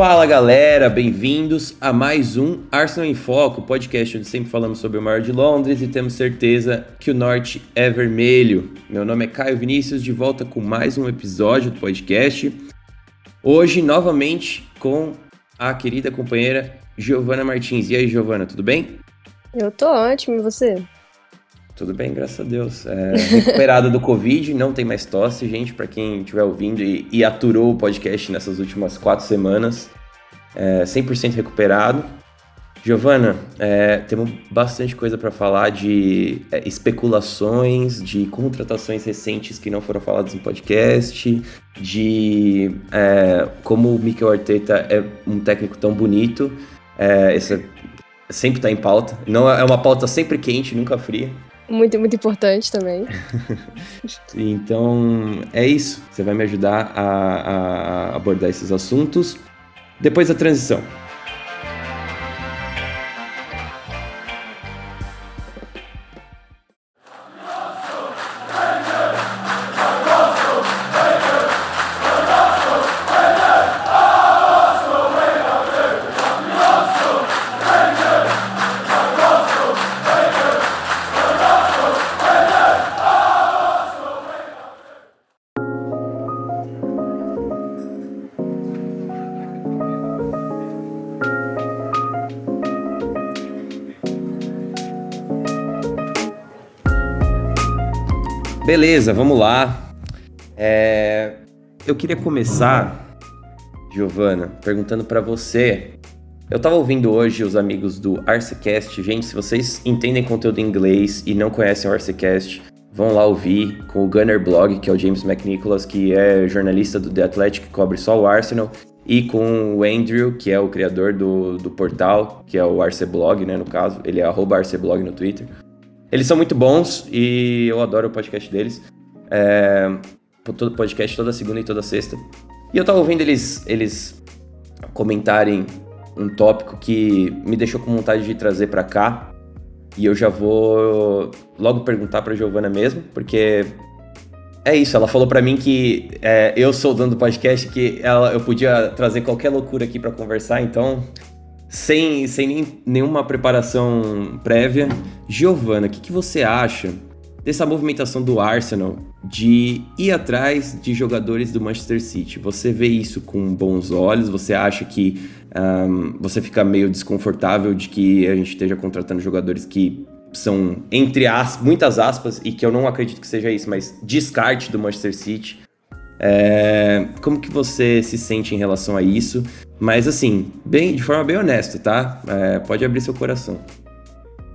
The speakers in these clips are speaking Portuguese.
Fala galera, bem-vindos a mais um Arsenal em Foco, podcast onde sempre falamos sobre o maior de Londres e temos certeza que o norte é vermelho. Meu nome é Caio Vinícius, de volta com mais um episódio do podcast. Hoje, novamente, com a querida companheira Giovana Martins. E aí, Giovana, tudo bem? Eu tô ótimo, e você? Tudo bem, graças a Deus. É, do Covid, não tem mais tosse, gente, para quem estiver ouvindo e, e, aturou o podcast nessas últimas quatro semanas. É, 100% recuperado. Giovana, é, temos bastante coisa para falar de é, especulações, de contratações recentes que não foram faladas no podcast, de é, como o Mikel Arteta é um técnico tão bonito. É, esse sempre está em pauta. Não é uma pauta sempre quente, nunca fria. Muito, muito importante também. então, é isso. Você vai me ajudar a, a abordar esses assuntos depois da transição. Beleza, vamos lá. É, eu queria começar, Giovana, perguntando para você. Eu tava ouvindo hoje os amigos do Arcecast. Gente, se vocês entendem conteúdo em inglês e não conhecem o Arcecast, vão lá ouvir com o Gunner Blog, que é o James McNicholas, que é jornalista do The Athletic, que cobre só o Arsenal, e com o Andrew, que é o criador do, do portal, que é o Arceblog, né, no caso. Ele é arroba Arceblog no Twitter. Eles são muito bons e eu adoro o podcast deles. É, todo podcast toda segunda e toda sexta. E eu tava ouvindo eles, eles comentarem um tópico que me deixou com vontade de trazer para cá. E eu já vou logo perguntar pra Giovana mesmo, porque é isso, ela falou para mim que é, eu sou o dono do podcast, que ela, eu podia trazer qualquer loucura aqui para conversar, então sem, sem nenhuma preparação prévia. Giovana, o que, que você acha dessa movimentação do Arsenal de ir atrás de jogadores do Manchester City? Você vê isso com bons olhos? Você acha que um, você fica meio desconfortável de que a gente esteja contratando jogadores que são, entre as, muitas aspas, e que eu não acredito que seja isso, mas descarte do Manchester City? É, como que você se sente em relação a isso? Mas assim, bem, de forma bem honesta, tá? É, pode abrir seu coração.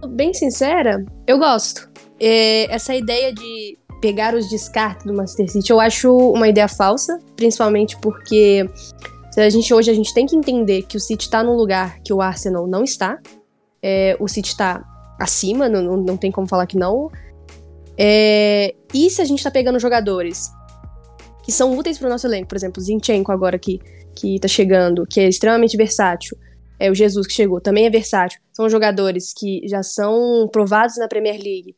Bem sincera, eu gosto. É, essa ideia de pegar os descartes do Manchester City, eu acho uma ideia falsa, principalmente porque a gente hoje a gente tem que entender que o City está num lugar que o Arsenal não está. É, o City está acima, não, não, tem como falar que não. É, e se a gente está pegando jogadores que são úteis para o nosso elenco. Por exemplo, o Zinchenko agora que, que tá chegando, que é extremamente versátil. É o Jesus que chegou, também é versátil. São jogadores que já são provados na Premier League.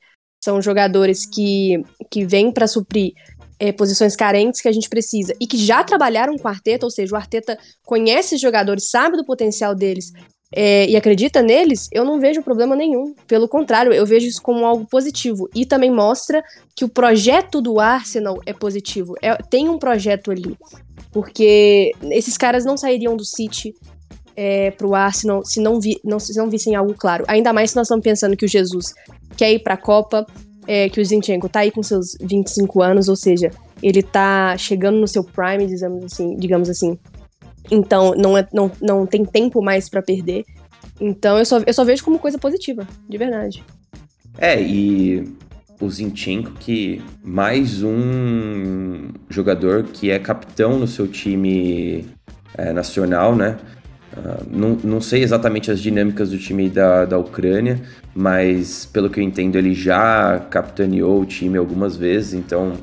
São jogadores que, que vêm para suprir é, posições carentes que a gente precisa e que já trabalharam com o Arteta, ou seja, o Arteta conhece os jogadores, sabe do potencial deles é, e acredita neles, eu não vejo problema nenhum. Pelo contrário, eu vejo isso como algo positivo. E também mostra que o projeto do Arsenal é positivo. É, tem um projeto ali. Porque esses caras não sairiam do City é, pro Arsenal se não, vi, não, se não vissem algo claro. Ainda mais se nós estamos pensando que o Jesus quer ir pra Copa, é, que o Zinchenko tá aí com seus 25 anos, ou seja, ele tá chegando no seu prime, digamos assim, digamos assim. Então, não, é, não, não tem tempo mais para perder. Então, eu só, eu só vejo como coisa positiva, de verdade. É, e o Zinchenko, que mais um jogador que é capitão no seu time é, nacional, né? Uh, não, não sei exatamente as dinâmicas do time da, da Ucrânia, mas pelo que eu entendo, ele já capitaneou o time algumas vezes, então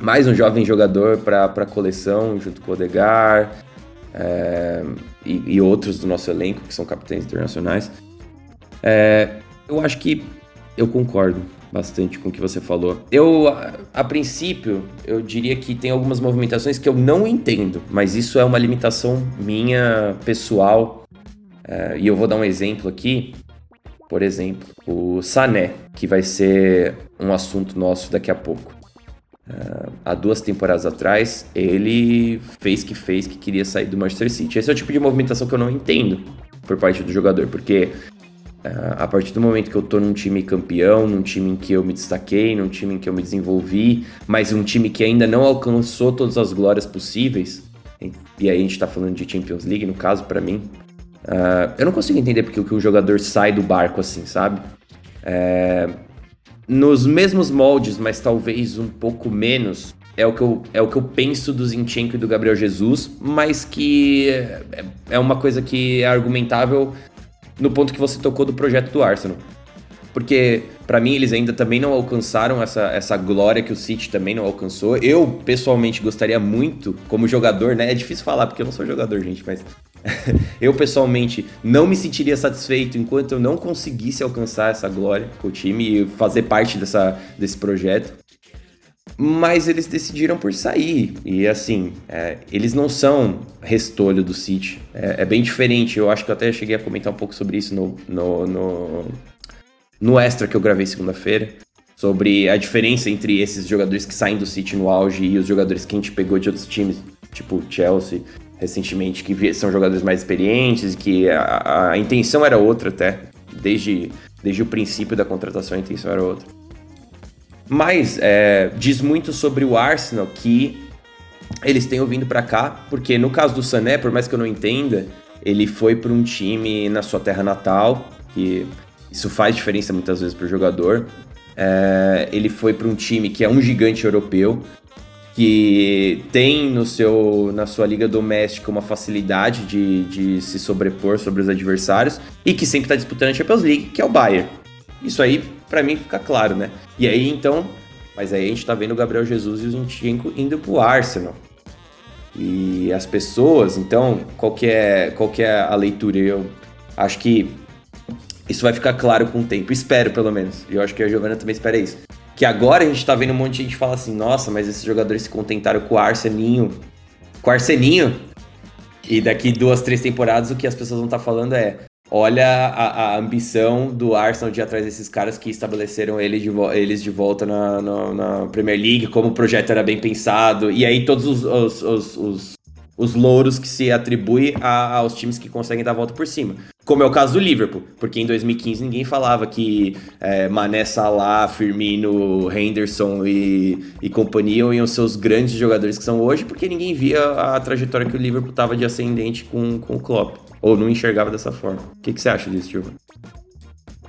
mais um jovem jogador para a coleção, junto com o Odegar, é, e, e, outros do nosso elenco, que são capitães internacionais. É, eu acho que eu concordo. Bastante com o que você falou. Eu, a, a, princípio, eu diria que tem algumas movimentações que eu não entendo, mas isso é uma limitação minha pessoal. É, e eu vou dar um exemplo aqui. Por exemplo, o Sané, que vai ser um assunto nosso daqui a pouco. Uh, há duas temporadas atrás, ele fez que fez que queria sair do Manchester City. Esse é o tipo de movimentação que eu não entendo por parte do jogador, porque a partir do momento que eu tô num time campeão, num time em que eu me destaquei, num time em que eu me desenvolvi, mas um time que ainda não alcançou todas as glórias possíveis, e aí a gente tá falando de Champions League, no caso, para mim, uh, eu não consigo entender porque que o jogador sai do barco assim, sabe? É, nos mesmos moldes, mas talvez um pouco menos, é o que eu, é o que eu penso do Zinchenko e do Gabriel Jesus, mas que é, é uma coisa que é argumentável no ponto que você tocou do projeto do Arsenal. Porque, para mim, eles ainda também não alcançaram essa, essa glória que o City também não alcançou. Eu, pessoalmente, gostaria muito, como jogador, né? É difícil falar porque eu não sou jogador, gente, mas eu pessoalmente não me sentiria satisfeito enquanto eu não conseguisse alcançar essa glória com o time e fazer parte dessa, desse projeto. Mas eles decidiram por sair. E assim, é, eles não são restolho do City. É, é, bem diferente. Eu acho que eu até cheguei a comentar um pouco sobre isso no, no, no, no extra que eu gravei segunda-feira. Sobre a diferença entre esses jogadores que saem do City no auge e os jogadores que a gente pegou de outros times, tipo Chelsea, recentemente, que são jogadores mais experientes, que a, a, intenção era outra até, desde, desde o princípio da contratação a intenção era outra. Mas é, diz muito sobre o Arsenal que eles tenham vindo para cá, porque no caso do Sané, por mais que eu não entenda, ele foi para um time na sua terra natal, que isso faz diferença muitas vezes para o jogador. É, ele foi para um time que é um gigante europeu, que tem no seu, na sua liga doméstica uma facilidade de, de se sobrepor sobre os adversários e que sempre está disputando a Champions League, que é o Bayern. Isso aí, para mim, fica claro, né? E aí, então, mas aí a gente tá vendo o Gabriel Jesus e o Zinchenko indo pro Arsenal. E as pessoas, então, qual que é, qual que é a leitura? Eu acho que isso vai ficar claro com o tempo. Espero, pelo menos. E eu acho que a Giovana também espera isso. Que agora a gente tá vendo um monte de gente falar assim, nossa, mas esses jogadores se contentaram com o Arseninho. Com o Arseninho. E daqui duas, três temporadas o que as pessoas vão estar tá falando é. Olha a, a, ambição do Arsenal de ir atrás desses caras que estabeleceram ele de eles de volta na, na, na, Premier League, como o projeto era bem pensado, e aí todos os, os, os, os os louros que se atribui a, aos times que conseguem dar a volta por cima. Como é o caso do Liverpool, porque em 2015 ninguém falava que é, Mané, Salah, Firmino, Henderson e, e companhia iam ser os grandes jogadores que são hoje, porque ninguém via a trajetória que o Liverpool estava de ascendente com, com o Klopp, ou não enxergava dessa forma. O que, que você acha disso, Silva?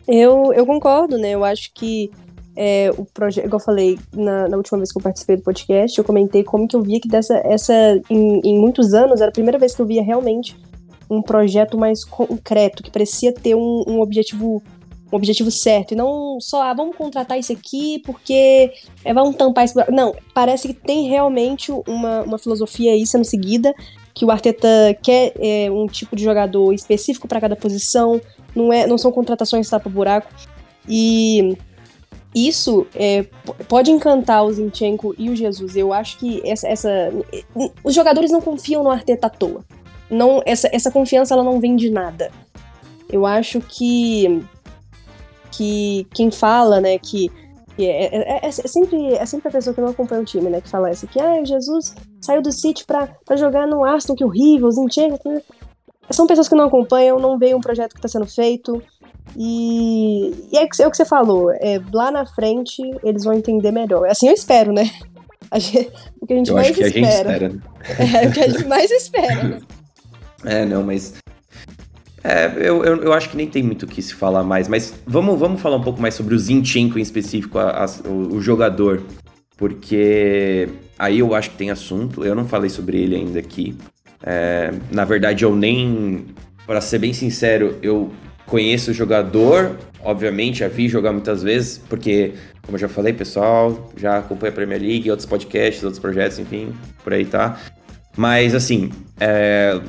Eu, eu concordo, né? Eu acho que é, o projeto, igual eu falei na, na, última vez que eu participei do podcast, eu comentei como que eu via que dessa, essa, em, em, muitos anos, era a primeira vez que eu via realmente um projeto mais concreto, que parecia ter um, um objetivo um objetivo certo, e não só, ah, vamos contratar isso aqui porque é, vamos tampar isso. Não, parece que tem realmente uma, uma filosofia aí sendo seguida, que o Arteta quer é, um tipo de jogador específico para cada posição, não, é, não são contratações tapa-buraco. E isso é, pode encantar o Zinchenko e o Jesus. Eu acho que essa, essa, os jogadores não confiam no Arteta à toa. Não, essa, essa confiança ela não vem de nada. Eu acho que que quem fala, né, que, que é, é, é, é, sempre, é sempre a pessoa que não acompanha o time, né, que fala isso, que ah, Jesus saiu do City pra, pra jogar no Aston, que horrível, Zinchenko... São pessoas que não acompanham, não veem um projeto que está sendo feito, e, e é, é, o que você falou, é, lá na frente eles vão entender melhor. Assim eu espero, né? Gente, o que a gente eu mais que espera. A gente espera né? É, o que a gente mais espera, né? É, não, mas. É, eu, eu, eu, acho que nem tem muito o que se falar mais, mas vamos, vamos falar um pouco mais sobre o Zinchenko em específico, a, a, o, o, jogador. Porque aí eu acho que tem assunto, eu não falei sobre ele ainda aqui. É, na verdade, eu nem. Para ser bem sincero, eu Conheço o jogador, obviamente, já vi jogar muitas vezes, porque, como eu já falei, pessoal, já acompanha a Premier League, outros podcasts, outros projetos, enfim, por aí tá. Mas, assim, é...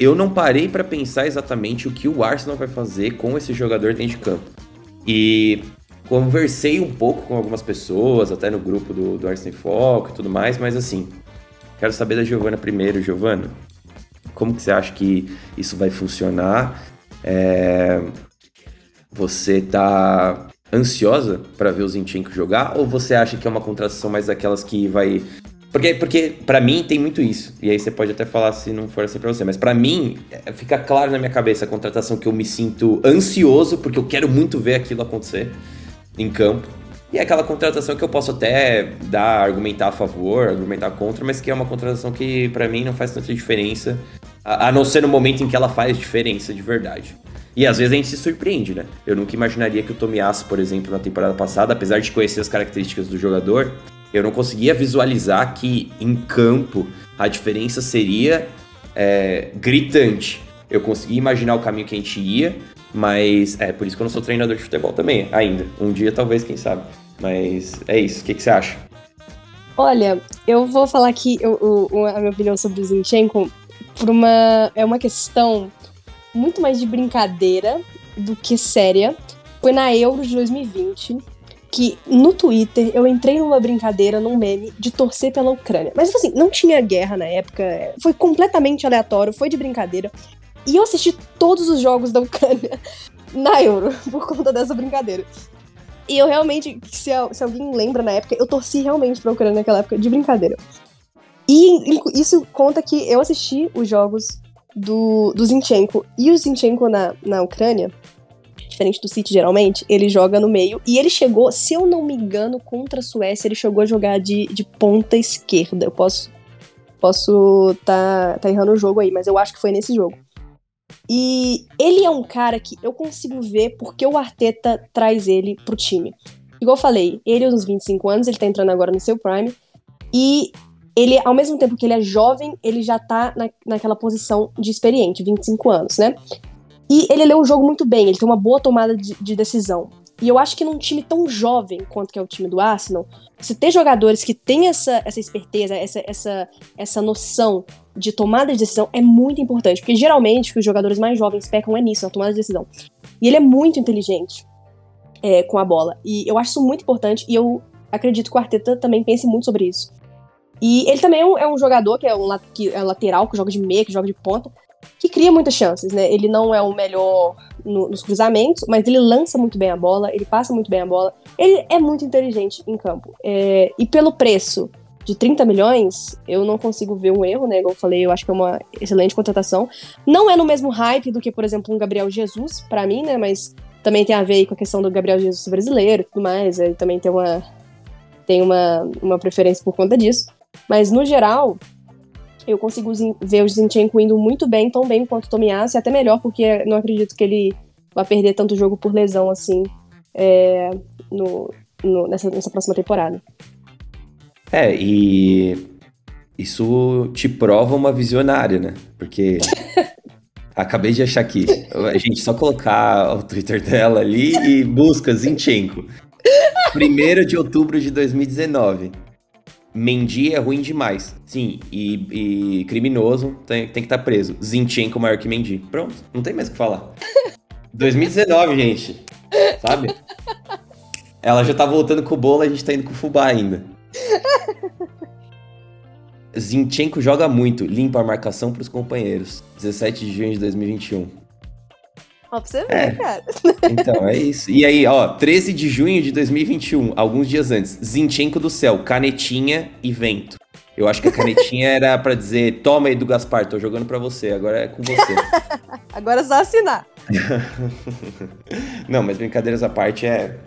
eu não parei para pensar exatamente o que o Arsenal vai fazer com esse jogador dentro de campo. E conversei um pouco com algumas pessoas, até no grupo do, do Arsenal Foco e tudo mais, mas assim, quero saber da Giovana primeiro. Giovana, como que você acha que isso vai funcionar? É... Você tá ansiosa para ver o Zinchenko jogar ou você acha que é uma contratação mais daquelas que vai porque, porque para mim tem muito isso. E aí você pode até falar se não for assim pra você. Mas para mim, é, fica claro na minha cabeça a contratação que eu me sinto ansioso, porque eu quero muito ver aquilo acontecer em campo. E é aquela contratação que eu posso até dar, argumentar a favor, argumentar contra, mas que é uma contratação que para mim não faz tanta diferença, a, não ser no momento em que ela faz diferença de verdade. E às vezes a gente se surpreende, né? Eu nunca imaginaria que o Tomiasso, por exemplo, na temporada passada, apesar de conhecer as características do jogador, eu não conseguia visualizar que em campo a diferença seria é, gritante. Eu conseguia imaginar o caminho que a gente ia, mas é por isso que eu não sou treinador de futebol também, ainda. Um dia, talvez, quem sabe. Mas é isso. O que, que você acha? Olha, eu vou falar aqui eu, eu, a minha opinião sobre o Zinchenko por uma. É uma questão muito mais de brincadeira do que séria. Foi na Euro de 2020 que no Twitter eu entrei numa brincadeira, num meme, de torcer pela Ucrânia. Mas assim, não tinha guerra na época, foi completamente aleatório, foi de brincadeira. E eu assisti todos os jogos da Ucrânia na Euro, por conta dessa brincadeira. E eu realmente, se, se alguém lembra na época, eu torci realmente pra Ucrânia naquela época, de brincadeira. E isso conta que eu assisti os jogos do, do Zinchenko. E o Zinchenko na, na Ucrânia, diferente do City geralmente, ele joga no meio. E ele chegou, se eu não me engano, contra a Suécia, ele chegou a jogar de, de ponta esquerda. Eu posso posso tá, tá errando o jogo aí, mas eu acho que foi nesse jogo. E ele é um cara que eu consigo ver porque o Arteta traz ele pro time. Igual eu falei, ele aos 25 anos, ele tá entrando agora no seu prime. E ele, ao mesmo tempo que ele é jovem, ele já tá na, naquela posição de experiente, 25 anos, né? E ele lê o jogo muito bem, ele tem uma boa tomada de, de decisão. E eu acho que num time tão jovem quanto que é o time do Arsenal, você ter jogadores que têm essa, essa esperteza, essa, essa, essa noção de tomada de decisão é muito importante. Porque geralmente o que os jogadores mais jovens pecam é nisso, na tomada de decisão. E ele é muito inteligente é, com a bola. E eu acho isso muito importante e eu acredito que o Arteta também pense muito sobre isso. E ele também é um, é um jogador que é um que é lateral, que joga de meia, que joga de ponta, que cria muitas chances, né? Ele não é o melhor no, nos cruzamentos, mas ele lança muito bem a bola, ele passa muito bem a bola. Ele é muito inteligente em campo. É, e pelo preço de 30 milhões, eu não consigo ver um erro, né? Como eu falei, eu acho que é uma excelente contratação. Não é no mesmo hype do que, por exemplo, um Gabriel Jesus, para mim, né? Mas também tem a ver com a questão do Gabriel Jesus brasileiro e tudo mais. Ele também tem uma, tem uma, uma preferência por conta disso. Mas, no geral, eu consigo ver o Zinchenko indo muito bem, tão bem quanto o Tomiyasu, até melhor, porque não acredito que ele vá perder tanto jogo por lesão assim é, no, no, nessa, nessa próxima temporada. É, e isso te prova uma visionária, né? Porque acabei de achar aqui. A gente só colocar o Twitter dela ali e busca Zinchenko. 1 de outubro de 2019. Mendy é ruim demais. Sim, e, e criminoso tem, tem que estar tá preso. Zinchenko maior que Mendy. Pronto, não tem mais o que falar. 2019, gente. Sabe? Ela já tá voltando com o bolo, a gente tá indo com o fubá ainda. Zinchenko joga muito, limpa a marcação pros companheiros. 17 de junho de 2021. Ó, pra você ver, é. cara. Então, é isso. E aí, ó, 13 de junho de 2021, alguns dias antes. Zinchenko do céu, canetinha e vento. Eu acho que a canetinha era para dizer: toma aí do Gaspar, tô jogando para você, agora é com você. agora é só assinar. Não, mas brincadeiras à parte é.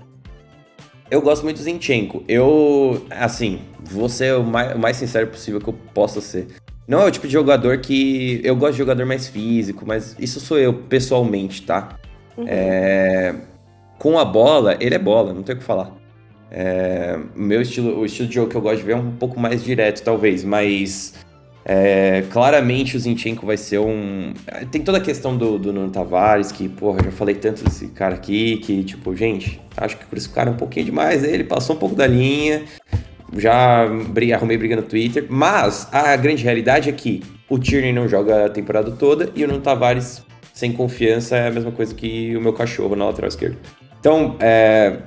Eu gosto muito do Zinchenko. Eu, assim, vou ser o mais, o mais sincero possível que eu possa ser. Não é o tipo de jogador que. Eu gosto de jogador mais físico, mas isso sou eu pessoalmente, tá? Uhum. É... Com a bola, ele é bola, não tem o que falar. É... Meu estilo, o estilo de jogo que eu gosto de ver é um pouco mais direto, talvez, mas. É... claramente o Zinchenko vai ser um. Tem toda a questão do, do Nuno Tavares, que, porra, já falei tanto desse cara aqui, que, tipo, gente, acho que por isso o cara é um pouquinho demais. Ele passou um pouco da linha já arrumei briga no Twitter, mas a grande realidade é que o Tierney não joga a temporada toda e o Nuno Tavares sem confiança é a mesma coisa que o meu cachorro na lateral esquerda. Então, é,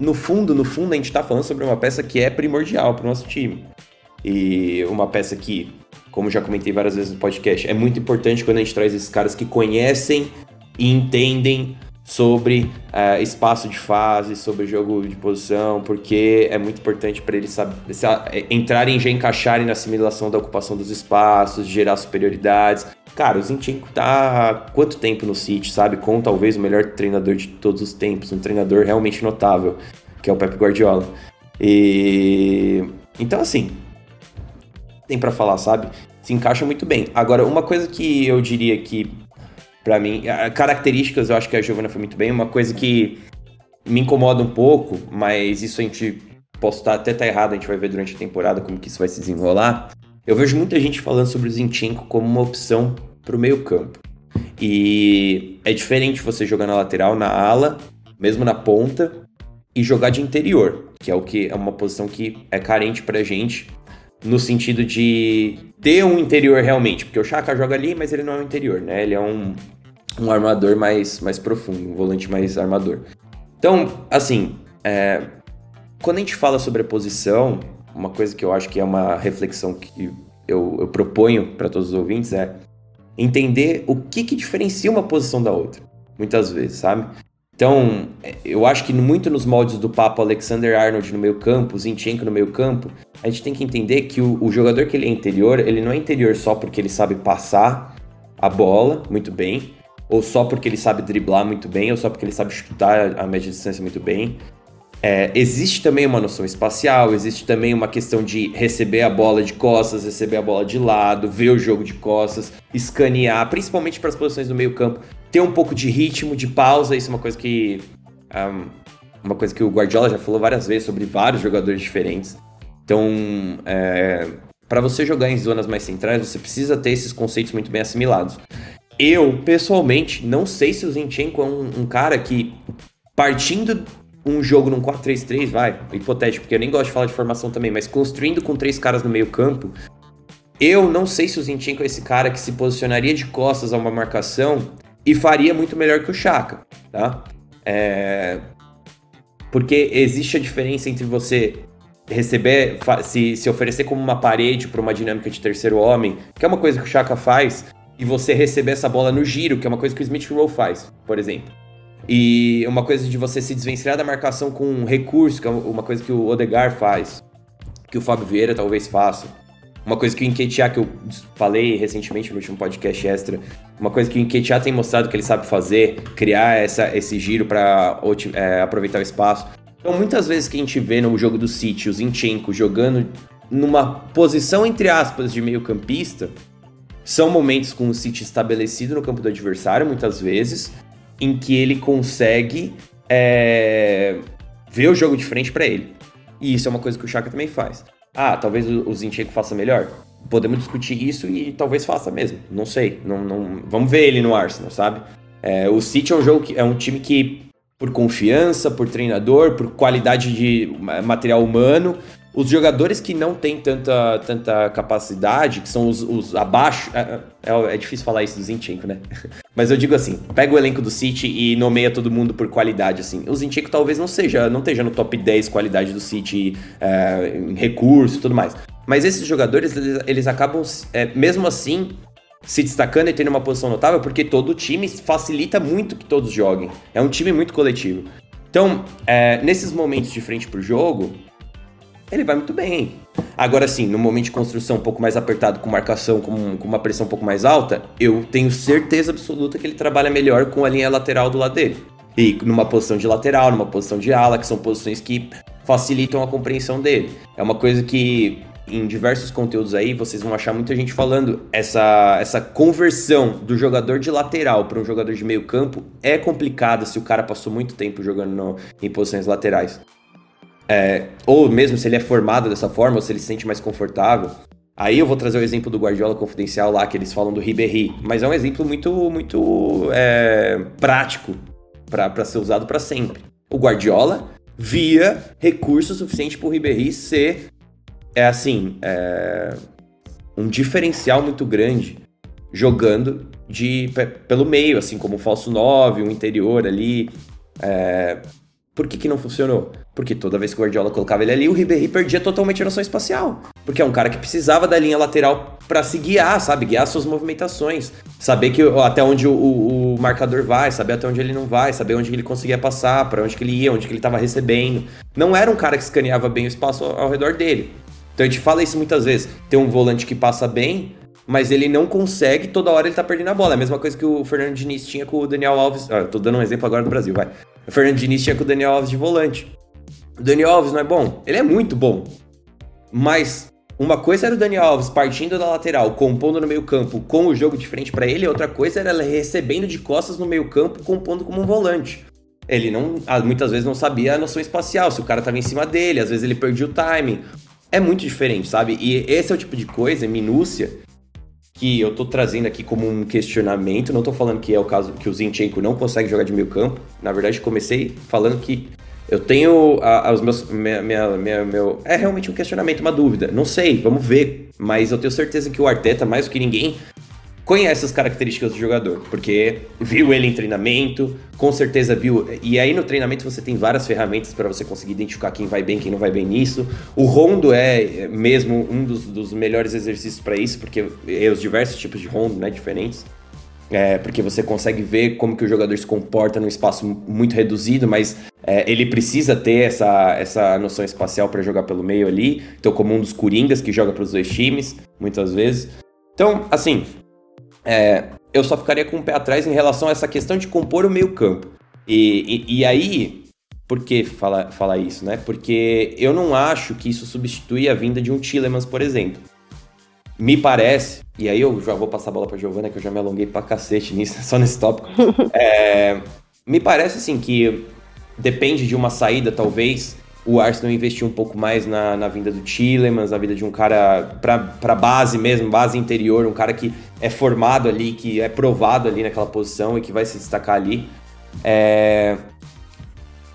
no fundo, no fundo, a gente tá falando sobre uma peça que é primordial para o nosso time. E uma peça que, como já comentei várias vezes no podcast, é muito importante quando a gente traz esses caras que conhecem e entendem sobre uh, espaço de fase, sobre jogo de posição, porque é muito importante para eles saber, é, entrarem já encaixarem na assimilação da ocupação dos espaços, gerar superioridades. Cara, o Zinchenko tá há quanto tempo no City, sabe? Com talvez o melhor treinador de todos os tempos, um treinador realmente notável, que é o Pep Guardiola. E então assim, tem para falar, sabe? Se encaixa muito bem. Agora, uma coisa que eu diria que para mim, características eu acho que a Giovanna foi muito bem, uma coisa que me incomoda um pouco, mas isso a gente posso estar até tá errado, a gente vai ver durante a temporada como que isso vai se desenrolar. Eu vejo muita gente falando sobre o Zinchenko como uma opção para o meio-campo. E é diferente você jogar na lateral, na ala, mesmo na ponta, e jogar de interior, que é o que é uma posição que é carente pra gente no sentido de ter um interior realmente, porque o Chaka joga ali, mas ele não é um interior, né? Ele é um, um armador mais, mais profundo, um volante mais armador. Então, assim, é, quando a gente fala sobre a posição, uma coisa que eu acho que é uma reflexão que eu, eu proponho para todos os ouvintes é entender o que, que diferencia uma posição da outra, muitas vezes, sabe? Então, eu acho que muito nos moldes do papo Alexander Arnold no meio campo, Zinchenko no meio campo, a gente tem que entender que o, o, jogador que ele é interior, ele não é interior só porque ele sabe passar a bola muito bem, ou só porque ele sabe driblar muito bem, ou só porque ele sabe chutar a média distância muito bem. É, existe também uma noção espacial, existe também uma questão de receber a bola de costas, receber a bola de lado, ver o jogo de costas, escanear, principalmente para as posições do meio campo ter um pouco de ritmo, de pausa, isso é uma coisa que. Um, uma coisa que o Guardiola já falou várias vezes sobre vários jogadores diferentes. Então, é, para você jogar em zonas mais centrais, você precisa ter esses conceitos muito bem assimilados. Eu, pessoalmente, não sei se o Zinchenko é um, um cara que, partindo um jogo num 4-3-3, vai, hipotético, porque eu nem gosto de falar de formação também, mas construindo com três caras no meio campo, eu não sei se o Zinchenko é esse cara que se posicionaria de costas a uma marcação e faria muito melhor que o Chaka, tá? É... Porque existe a diferença entre você receber, se, se oferecer como uma parede para uma dinâmica de terceiro homem, que é uma coisa que o Chaka faz, e você receber essa bola no giro, que é uma coisa que o Smith Rowe faz, por exemplo. E uma coisa de você se desvencilhar da marcação com um recurso, que é uma coisa que o Odegar faz, que o Fábio Vieira talvez faça. Uma coisa que o Enquetear, que eu falei recentemente no último podcast extra, uma coisa que o Enquetear tem mostrado que ele sabe fazer, criar essa, esse giro para é, aproveitar o espaço. Então, muitas vezes que a gente vê no jogo do City, o Zinchenko jogando numa posição, entre aspas, de meio campista, são momentos com o City estabelecido no campo do adversário, muitas vezes, em que ele consegue é, ver o jogo de frente para ele. E isso é uma coisa que o Chaka também faz. Ah, talvez o Zinchenko faça melhor. Podemos discutir isso e talvez faça mesmo. Não sei. Não, não... Vamos ver ele no Arsenal, sabe? É, o City é um jogo que é um time que, por confiança, por treinador, por qualidade de material humano, os jogadores que não têm tanta, tanta capacidade, que são os, os abaixo. É, é, é, difícil falar isso do Zinchenko, né? Mas eu digo assim: pega o elenco do City e nomeia todo mundo por qualidade, assim. O Zinchenko talvez não seja, não esteja no top 10 qualidade do City é, em recurso e tudo mais. Mas esses jogadores, eles, eles acabam, é, mesmo assim, se destacando e tendo uma posição notável, porque todo time facilita muito que todos joguem. É um time muito coletivo. Então, é, nesses momentos de frente pro jogo, ele vai muito bem. Agora sim, no momento de construção um pouco mais apertado, com marcação, com, com uma pressão um pouco mais alta, eu tenho certeza absoluta que ele trabalha melhor com a linha lateral do lado dele. E numa posição de lateral, numa posição de ala, que são posições que facilitam a compreensão dele. É uma coisa que em diversos conteúdos aí vocês vão achar muita gente falando essa, essa conversão do jogador de lateral para um jogador de meio campo é complicada se o cara passou muito tempo jogando no, em posições laterais é, ou mesmo se ele é formado dessa forma, ou se ele se sente mais confortável. Aí eu vou trazer o exemplo do Guardiola Confidencial lá, que eles falam do Ribéry, mas é um exemplo muito, muito é, prático para ser usado para sempre. O Guardiola via recurso suficiente para o Ribéry ser, é assim, é, um diferencial muito grande jogando de pelo meio, assim como um falso 9, um interior ali. É, Por que, que não funcionou? Porque toda vez que o Guardiola colocava ele ali, o Ribéry perdia totalmente a noção espacial. Porque é um cara que precisava da linha lateral para se guiar, sabe? Guiar suas movimentações. Saber que até onde o, o, marcador vai, saber até onde ele não vai, saber onde ele conseguia passar, para onde ele ia, onde ele estava recebendo. Não era um cara que escaneava bem o espaço ao, ao redor dele. Então a gente fala isso muitas vezes. Tem um volante que passa bem, mas ele não consegue, toda hora ele tá perdendo a bola. É a mesma coisa que o Fernando Diniz tinha com o Daniel Alves. Ah, tô dando um exemplo agora do Brasil, vai. O Fernando Diniz tinha com o Daniel Alves de volante. O Daniel Alves não é bom? Ele é muito bom. Mas uma coisa era o Daniel Alves partindo da lateral, compondo no meio-campo com o jogo de frente para ele, outra coisa era ele recebendo de costas no meio-campo, compondo como um volante. Ele não, ah, muitas vezes não sabia a noção espacial, se o cara tava em cima dele, às vezes ele perdia o timing. É muito diferente, sabe? E esse é o tipo de coisa, minúcia, que eu tô trazendo aqui como um questionamento. Não tô falando que é o caso que o Zinchenko não consegue jogar de meio campo. Na verdade, comecei falando que eu tenho a, os meus. Minha, minha, minha, meu, é realmente um questionamento, uma dúvida. Não sei, vamos ver. Mas eu tenho certeza que o Arteta, mais do que ninguém, conhece as características do jogador, porque viu ele em treinamento, com certeza viu. E aí no treinamento você tem várias ferramentas para você conseguir identificar quem vai bem, quem não vai bem nisso. O rondo é mesmo um dos, dos melhores exercícios para isso, porque é os diversos tipos de rondo, né, diferentes. É, porque você consegue ver como que o jogador se comporta num espaço muito reduzido, mas é, ele precisa ter essa, essa noção espacial para jogar pelo meio ali. Então, como um dos coringas que joga para os dois times, muitas vezes. Então, assim, é, eu só ficaria com o pé atrás em relação a essa questão de compor o meio-campo. E, e, e, aí, por que falar fala isso, né? Porque eu não acho que isso substitui a vinda de um Tillemans, por exemplo. Me parece, e aí eu já vou passar a bola para Giovana, que eu já me alonguei pra cacete nisso, só nesse tópico. é, me parece assim que depende de uma saída, talvez, o Arsenal investiu um pouco mais na, na vinda do Tillemans, na vida de um cara para base mesmo, base interior, um cara que é formado ali, que é provado ali naquela posição e que vai se destacar ali. É...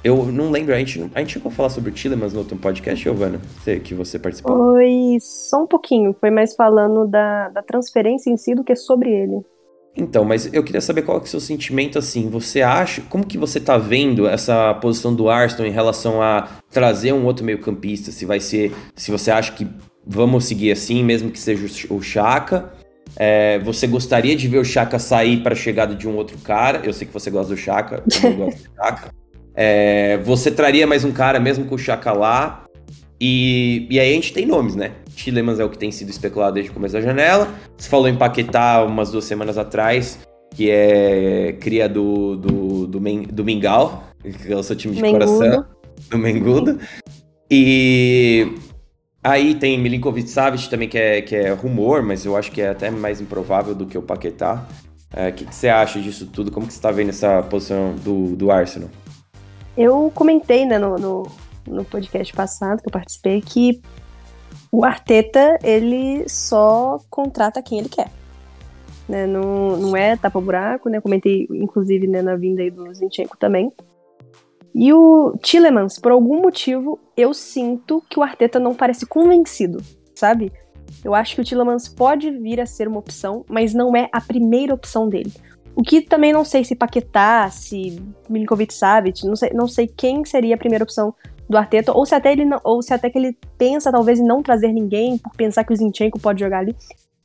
Eu não lembro, a gente, a gente chegou a falar sobre o Tillemans no outro podcast, Giovana, que você participou? Foi só um pouquinho, foi mais falando da, da transferência em si do que sobre ele. Então, mas eu queria saber qual é o seu sentimento assim. Você acha, como que você tá vendo essa posição do Arsenal em relação a trazer um outro meio-campista? Se vai ser, se você acha que vamos seguir assim, mesmo que seja o Chaka? É, você gostaria de ver o Chaka sair para a chegada de um outro cara? Eu sei que você gosta do Chaka, eu gosto do Chaka. É, você traria mais um cara mesmo com o Chaka lá? E, e aí a gente tem nomes, né? Tillemans é o que tem sido especulado desde o começo da janela. Você falou em Paquetá umas duas semanas atrás, que é cria do, do, do, Men, do Mingau, que é o seu time de Mengudo. coração. Do Mengudo. E aí tem Milinkovic Savic também, que é, que é rumor, mas eu acho que é até mais improvável do que o Paquetá. O é, que, que, você acha disso tudo? Como que você está vendo essa posição do, do Arsenal? Eu comentei né, no, no, no podcast passado que eu participei que o Arteta, ele só contrata quem ele quer. Né? Não, não é tapa-buraco, né? Comentei, inclusive, né, na vinda aí do Zinchenko também. E o Tillemans, por algum motivo, eu sinto que o Arteta não parece convencido, sabe? Eu acho que o Tillemans pode vir a ser uma opção, mas não é a primeira opção dele. O que também não sei se Paquetá, se Milinkovic Savic, não sei, não sei quem seria a primeira opção do Arteta, ou se até ele não, ou se até que ele pensa talvez em não trazer ninguém por pensar que o Zinchenko pode jogar ali.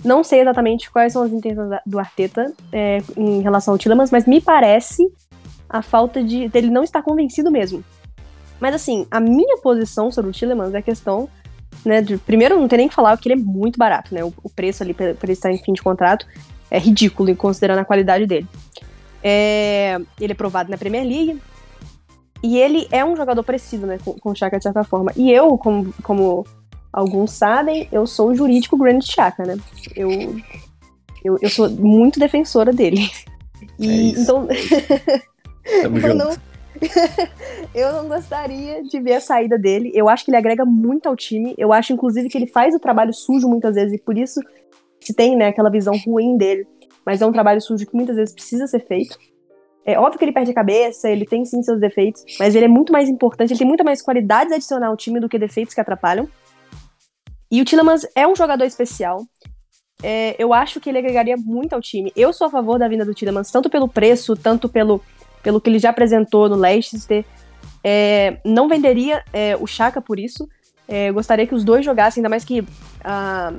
Não sei exatamente quais são as intenções do Arteta é, em relação ao Tillemans, mas me parece a falta de dele não estar convencido mesmo. Mas assim, a minha posição sobre o Tillemans é a questão, né, de, primeiro não tem nem que falar que ele é muito barato, né, o, o preço ali para ele estar em fim de contrato é ridículo, considerando a qualidade dele. É, ele é provado na Premier League, e ele é um jogador parecido, né, com, com o Chaka de certa forma. E eu, como, como alguns sabem, eu sou o jurídico Granit Chaka, né? Eu, eu, eu sou muito defensora dele. E é então. Tamo eu, não, eu não gostaria de ver a saída dele. Eu acho que ele agrega muito ao time. Eu acho, inclusive, que ele faz o trabalho sujo muitas vezes, e por isso se tem né, aquela visão ruim dele. Mas é um trabalho sujo que muitas vezes precisa ser feito. É óbvio que ele perde a cabeça, ele tem sim seus defeitos, mas ele é muito mais importante, ele tem muito mais qualidades a adicionar ao time do que defeitos que atrapalham. E o Tillemans é um jogador especial. É, eu acho que ele agregaria muito ao time. Eu sou a favor da vinda do Tillemans, tanto pelo preço, tanto pelo, pelo que ele já apresentou no Leicester. É, não venderia é, o Chaka por isso. É, gostaria que os dois jogassem, ainda mais que a,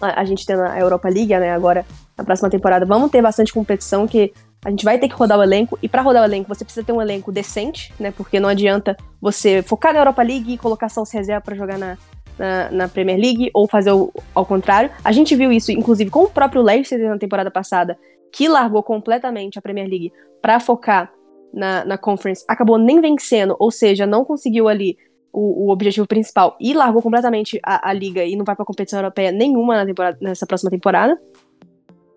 a, a gente tem a Europa League, né, agora na próxima temporada. Vamos ter bastante competição, que a gente vai ter que rodar o elenco, e para rodar o elenco você precisa ter um elenco decente, né? Porque não adianta você focar na Europa League e colocar só os reservas para jogar na, na, na, Premier League, ou fazer o, ao contrário. A gente viu isso, inclusive, com o próprio Leicester na temporada passada, que largou completamente a Premier League para focar na, na Conference, acabou nem vencendo, ou seja, não conseguiu ali o, o objetivo principal e largou completamente a, a liga e não vai para competição europeia nenhuma nessa próxima temporada.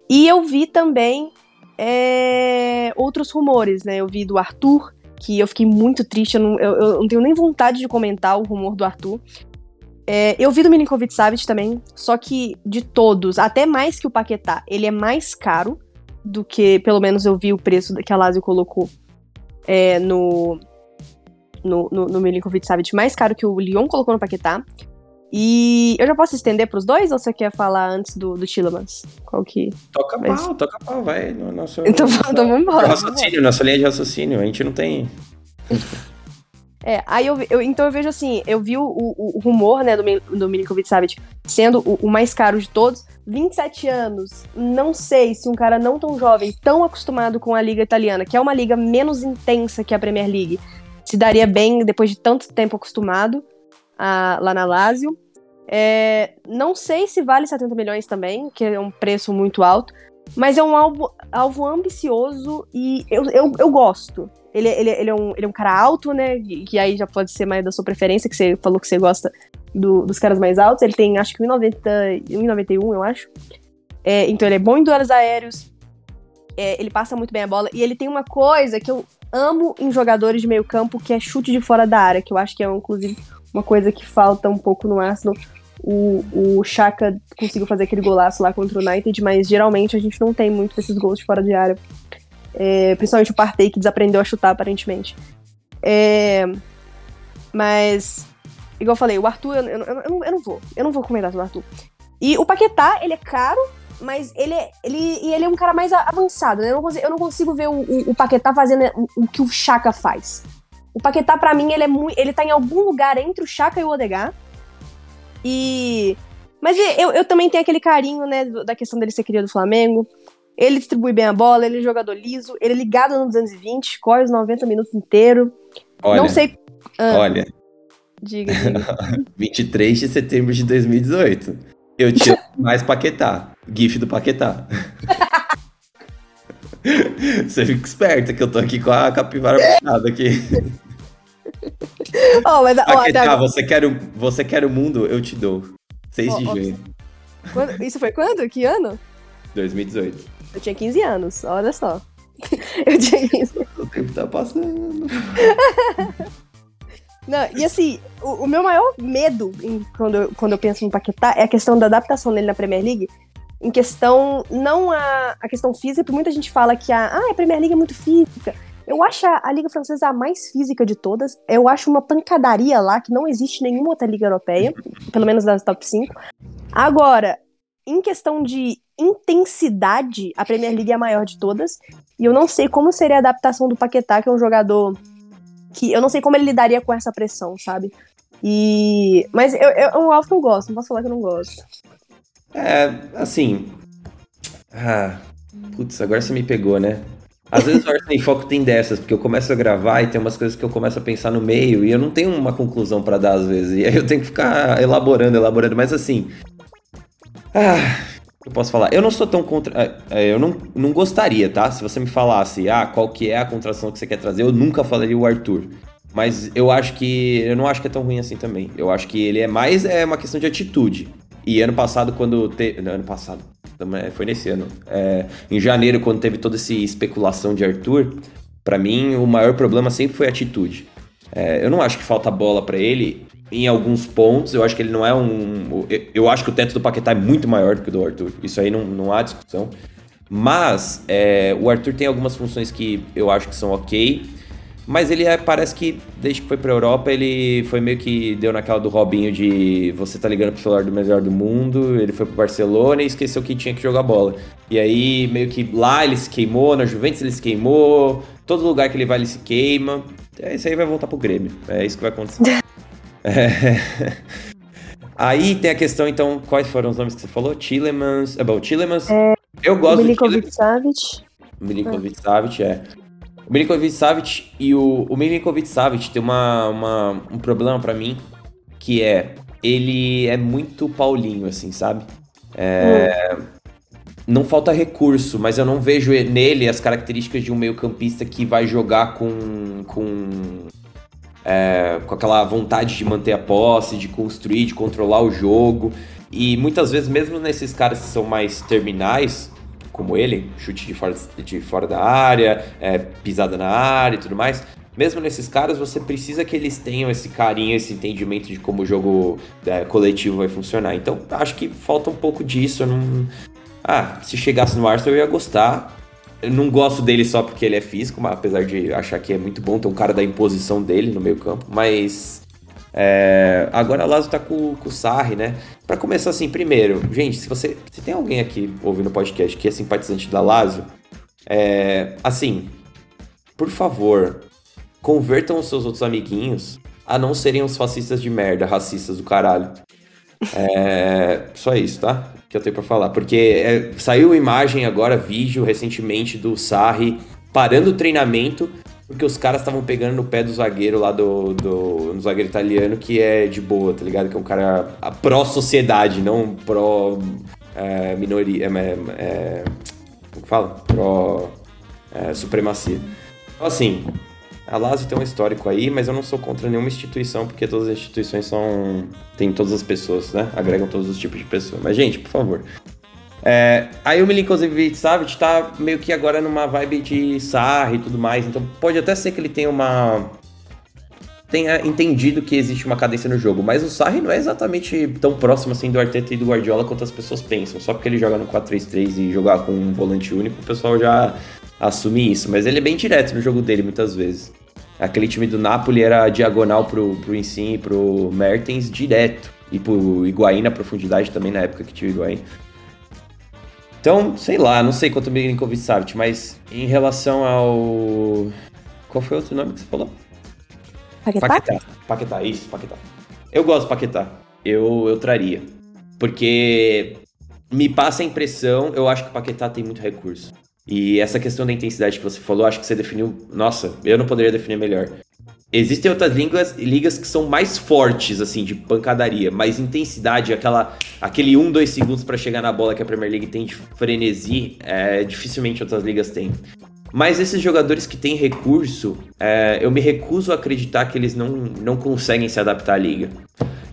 E eu vi também é, outros rumores, né? Eu vi do Arthur, que eu fiquei muito triste, eu não, eu, eu não tenho nem vontade de comentar o rumor do Arthur. É, eu vi do Milinkovic Savic também, só que de todos, até mais que o Paquetá, ele é mais caro do que, pelo menos eu vi o preço que a Lazio colocou é, no, no, no, no Milinkovic Savic, mais caro que o Lyon colocou no Paquetá. E eu já posso estender pros dois ou você quer falar antes do, do Tillemans? Qual que. Toca pau, toca pau, vai. No nosso, então, então vamos embora. Raciocínio, nossa linha de raciocínio, a gente não tem. É, aí eu, eu, então eu vejo assim, eu vi o, o, o rumor, né, do, do Milinkovic Savic sendo o, o, mais caro de todos, 27 anos, não sei se um cara não tão jovem, tão acostumado com a liga italiana, que é uma liga menos intensa que a Premier League, se daria bem depois de tanto tempo acostumado a, lá na Lazio. É, não sei se vale 70 milhões também, que é um preço muito alto, mas é um alvo, alvo ambicioso e eu, eu, eu gosto. Ele, ele, ele, é um, ele é um cara alto, né? Que aí já pode ser mais da sua preferência, que você falou que você gosta do, dos caras mais altos. Ele tem, acho que 1,90, 1,91, eu acho. É, então ele é bom em duelos aéreos. É, ele passa muito bem a bola. E ele tem uma coisa que eu amo em jogadores de meio campo, que é chute de fora da área, que eu acho que é, inclusive, uma coisa que falta um pouco no Arsenal. O, o Chaka conseguiu fazer aquele golaço lá contra o United, mas geralmente a gente não tem muito desses gols de fora de área. É, principalmente o Partey, que desaprendeu a chutar, aparentemente. É, mas, igual eu falei, o Arthur, eu, eu, eu, não, eu, não, vou. Eu não vou comentar sobre o Arthur. E o Paquetá, ele é caro, mas ele é, ele, e ele é um cara mais avançado, né? Eu não consigo, eu não consigo ver o, o, o Paquetá fazendo o, o, que o Chaka faz. O Paquetá, para mim, ele é muito. Ele tá em algum lugar entre o Chaka e o Odegar. E. Mas eu, eu também tenho aquele carinho, né, da questão dele ser criado do Flamengo. Ele distribui bem a bola, ele é jogador liso, ele é ligado no 220, corre os 90 minutos inteiro. Olha, Não sei. Ah, olha. Diga, diga. 23 de setembro de 2018. Eu tinha mais Paquetá. GIF do Paquetá. Você fica esperta que eu tô aqui com a capivara puxada aqui. Oh, mas, oh, você, quer o, você quer o mundo? Eu te dou. 6 oh, de junho. Quando, isso foi quando? Que ano? 2018. Eu tinha 15 anos, olha só. Eu tinha 15 O tempo tá passando. Não, e assim, o, o, meu maior medo em, quando, eu, quando eu penso no Paquetá é a questão da adaptação dele na Premier League. Em questão, não a, a questão física, porque muita gente fala que a, ah, a Premier League é muito física. Eu acho a, a Liga Francesa a mais física de todas. Eu acho uma pancadaria lá que não existe nenhuma outra Liga Europeia, pelo menos das top 5. Agora, em questão de intensidade, a Premier League é a maior de todas. E eu não sei como seria a adaptação do Paquetá, que é um jogador que eu não sei como ele lidaria com essa pressão, sabe? E mas eu, eu, é um alvo que eu gosto, não posso falar que eu não gosto. É, assim. Ah, putz, agora você me pegou, né? Às vezes o Arsenal em Foco tem dessas, porque eu começo a gravar e tem umas coisas que eu começo a pensar no meio e eu não tenho uma conclusão para dar às vezes. E aí eu tenho que ficar elaborando, elaborando. Mas assim. Ah, eu posso falar, eu não sou tão contra. É, é, eu não, não gostaria, tá? Se você me falasse, ah, qual que é a contração que você quer trazer, eu nunca falaria o Arthur. Mas eu acho que. Eu não acho que é tão ruim assim também. Eu acho que ele é mais é uma questão de atitude. E ano passado, quando. Te... ano passado. Foi nesse ano. É, em janeiro, quando teve toda essa especulação de Arthur, para mim o maior problema sempre foi a atitude. É, eu não acho que falta bola para ele em alguns pontos. Eu acho que ele não é um. Eu acho que o teto do Paquetá é muito maior do que o do Arthur. Isso aí não, não há discussão. Mas é, o Arthur tem algumas funções que eu acho que são ok. Mas ele é, parece que, desde que foi pra Europa, ele foi meio que deu naquela do Robinho de você tá ligando pro celular do melhor do mundo. Ele foi pro Barcelona e esqueceu que tinha que jogar bola. E aí, meio que lá ele se queimou, na Juventus ele se queimou, todo lugar que ele vai ele se queima. É, isso aí vai voltar pro Grêmio. É isso que vai acontecer. é. Aí tem a questão, então, quais foram os nomes que você falou? Tillemans. É bom, Tillemans. É, eu gosto Milinkovic Savic. Milinkovic Savic, é. O Milinkovic Savic e o, o Milinkovic Savic tem uma, uma, um problema para mim, que é, ele é muito Paulinho, assim, sabe? É, hum. Não falta recurso, mas eu não vejo nele as características de um meio campista que vai jogar com, com é, com aquela vontade de manter a posse, de construir, de controlar o jogo. E muitas vezes, mesmo nesses caras que são mais terminais, como ele, chute de fora, de fora da área, é, pisada na área e tudo mais, mesmo nesses caras, você precisa que eles tenham esse carinho, esse entendimento de como o jogo é, coletivo vai funcionar. Então, acho que falta um pouco disso. Não... Ah, se chegasse no Arsenal eu ia gostar, eu não gosto dele só porque ele é físico, apesar de achar que é muito bom ter um cara da imposição dele no meio campo, mas é, agora a Lazio tá com, com o Sarri, né? Para começar assim, primeiro, gente, se você se tem alguém aqui ouvindo o podcast que é simpatizante da Lazio, é, assim, por favor, convertam os seus outros amiguinhos a não serem os fascistas de merda, racistas do caralho. É, só isso, tá? que eu tenho para falar. Porque é, saiu imagem agora, vídeo recentemente do Sarri parando o treinamento porque os caras estavam pegando no pé do zagueiro lá do, do, do, zagueiro italiano, que é de boa, tá ligado? Que é um cara pró-sociedade, não pró é, minoria. É, é, como que fala? Pró é, supremacia. Então, assim, a Lazio tem um histórico aí, mas eu não sou contra nenhuma instituição, porque todas as instituições são. tem todas as pessoas, né? Agregam todos os tipos de pessoas. Mas, gente, por favor. É, aí o Milinkovic Savic tá meio que agora numa vibe de Sarri e tudo mais, então pode até ser que ele tenha uma. tenha entendido que existe uma cadência no jogo, mas o Sarri não é exatamente tão próximo assim do Arteta e do Guardiola quanto as pessoas pensam. Só porque ele joga no 4-3-3 e jogar com um volante único, o pessoal já assume isso, mas ele é bem direto no jogo dele muitas vezes. Aquele time do Napoli era diagonal pro, pro Insigne e pro Mertens direto. E pro Higuaín na profundidade também, na época que tinha o Higuaín. Então, sei lá, não sei quanto o Milinkovic sabe, mas em relação ao... Qual foi o outro nome que você falou? Paquetá? Paquetá, Paquetá isso, Paquetá. Eu gosto do Paquetá. Eu, eu traria. Porque me passa a impressão, eu acho que o Paquetá tem muito recurso. E essa questão da intensidade que você falou, acho que você definiu. Nossa, eu não poderia definir melhor. Existem outras ligas, ligas que são mais fortes, assim, de pancadaria, mais intensidade, aquela, aquele 1, 2 segundos para chegar na bola que a Premier League tem de frenesi, é, dificilmente outras ligas têm. Mas esses jogadores que têm recurso, é, eu me recuso a acreditar que eles não, não conseguem se adaptar à liga.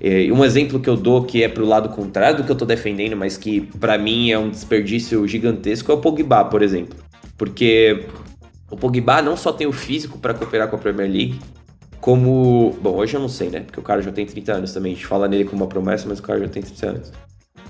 E um exemplo que eu dou que é pro lado contrário do que eu tô defendendo, mas que para mim é um desperdício gigantesco, é o Pogba, por exemplo. Porque o Pogba não só tem o físico para cooperar com a Premier League, como. Bom, hoje eu não sei, né? Porque o cara já tem 30 anos também. A gente fala nele como uma promessa, mas o cara já tem 30 anos.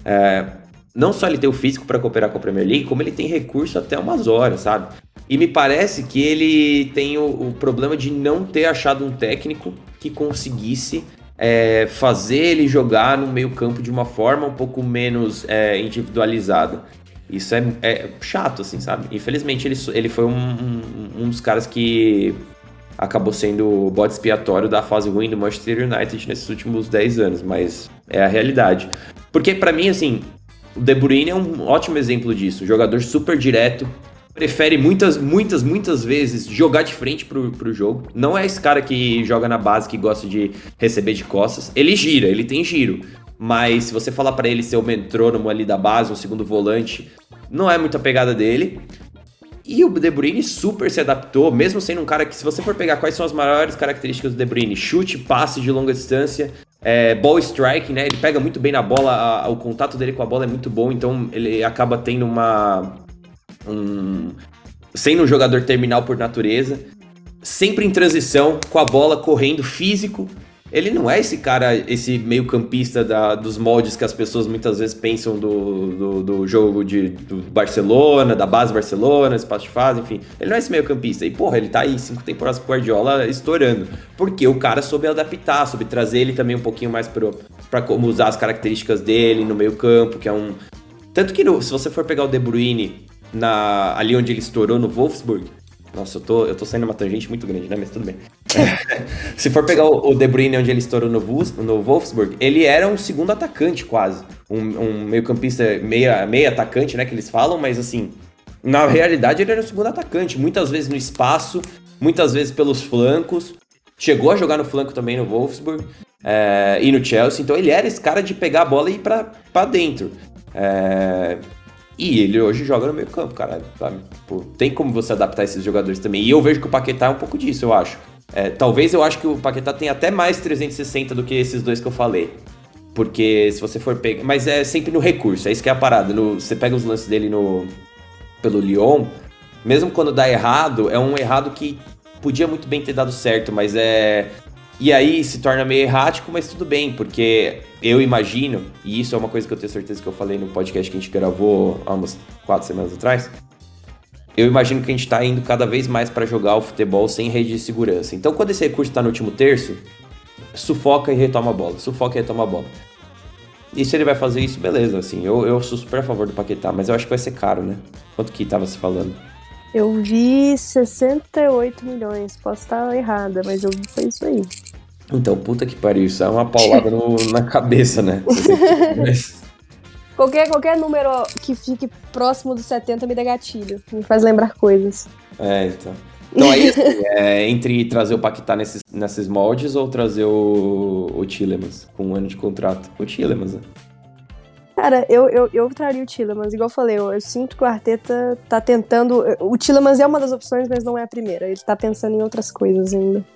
É, não só ele tem o físico para cooperar com a Premier League, como ele tem recurso até umas horas, sabe? E me parece que ele tem o, o problema de não ter achado um técnico que conseguisse é, fazer ele jogar no meio campo de uma forma um pouco menos é, individualizada. Isso é, é, chato, assim, sabe? Infelizmente, ele, ele foi um, um, um, dos caras que acabou sendo o bode expiatório da fase ruim do Manchester United nesses últimos 10 anos, mas é a realidade. Porque, para mim, assim, o De Bruyne é um ótimo exemplo disso. Jogador super direto, prefere muitas, muitas, muitas vezes jogar de frente pro, pro jogo. Não é esse cara que joga na base, que gosta de receber de costas. Ele gira, ele tem giro. Mas se você falar para ele ser o metrônomo ali da base, um segundo volante, não é muita pegada dele. E o De Bruyne super se adaptou, mesmo sendo um cara que, se você for pegar quais são as maiores características do De Bruyne, chute, passe de longa distância, é, ball strike, né? Ele pega muito bem na bola, a, a, o contato dele com a bola é muito bom, então ele acaba tendo uma, um, sendo um jogador terminal por natureza, sempre em transição, com a bola correndo físico ele não é esse cara, esse meio campista da, dos moldes que as pessoas muitas vezes pensam do, do, do, jogo de, do Barcelona, da base Barcelona, espaço de fase, enfim. Ele não é esse meio campista. E, porra, ele tá aí cinco temporadas com o Guardiola estourando. Porque o cara soube adaptar, soube trazer ele também um pouquinho mais pro, pra como usar as características dele no meio campo, que é um... Tanto que no, se você for pegar o De Bruyne na, ali onde ele estourou no Wolfsburg, nossa, eu tô, eu tô saindo uma tangente muito grande, né? Mas tudo bem. Se for pegar o, De Bruyne onde ele estourou no, no Wolfsburg, ele era um segundo atacante quase. Um, um meio campista, meia, meia atacante, né? Que eles falam, mas assim, na realidade ele era um segundo atacante. Muitas vezes no espaço, muitas vezes pelos flancos. Chegou a jogar no flanco também no Wolfsburg é, e no Chelsea. Então ele era esse cara de pegar a bola e ir pra, pra dentro. É, e ele hoje joga no meio campo, cara. Sabe? Pô, tem como você adaptar esses jogadores também. E eu vejo que o Paquetá é um pouco disso, eu acho. É, talvez eu acho que o Paquetá tem até mais 360 do que esses dois que eu falei. Porque se você for pegar. Mas é sempre no recurso, é isso que é a parada. No, você pega os lances dele no pelo Lyon, mesmo quando dá errado, é um errado que podia muito bem ter dado certo, mas é. E aí se torna meio errático, mas tudo bem, porque eu imagino, e isso é uma coisa que eu tenho certeza que eu falei no podcast que a gente gravou há umas quatro semanas atrás. Eu imagino que a gente está indo cada vez mais para jogar o futebol sem rede de segurança. Então, quando esse recurso está no último terço, sufoca e retoma a bola, sufoca e retoma a bola. E se ele vai fazer isso, beleza, assim. Eu, eu sou super a favor do Paquetá, mas eu acho que vai ser caro, né? Quanto que tava se falando? Eu vi 68 milhões. Posso estar errada, mas eu vi foi isso aí. Então, puta que pariu, isso é uma paulada no, na cabeça, né? qualquer, qualquer número que fique próximo dos 70 me dá gatilho. Me faz lembrar coisas. É, então. Então aí, assim, é, entre trazer o Paquetá nesses, nesses moldes ou trazer o, o Tillemans com um ano de contrato? O Tillemans, né? Cara, eu, eu, eu traria o Tillemans, igual eu falei, eu, eu, sinto que o Arteta tá tentando. O Tillemans é uma das opções, mas não é a primeira. Ele tá pensando em outras coisas ainda.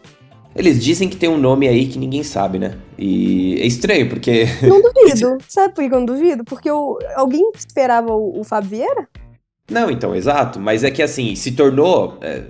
Eles dizem que tem um nome aí que ninguém sabe, né? E é estranho, porque. Não duvido. sabe por que eu não duvido? Porque eu, alguém esperava o, o Fábio Vieira? Não, então, exato. Mas é que assim, se tornou. É,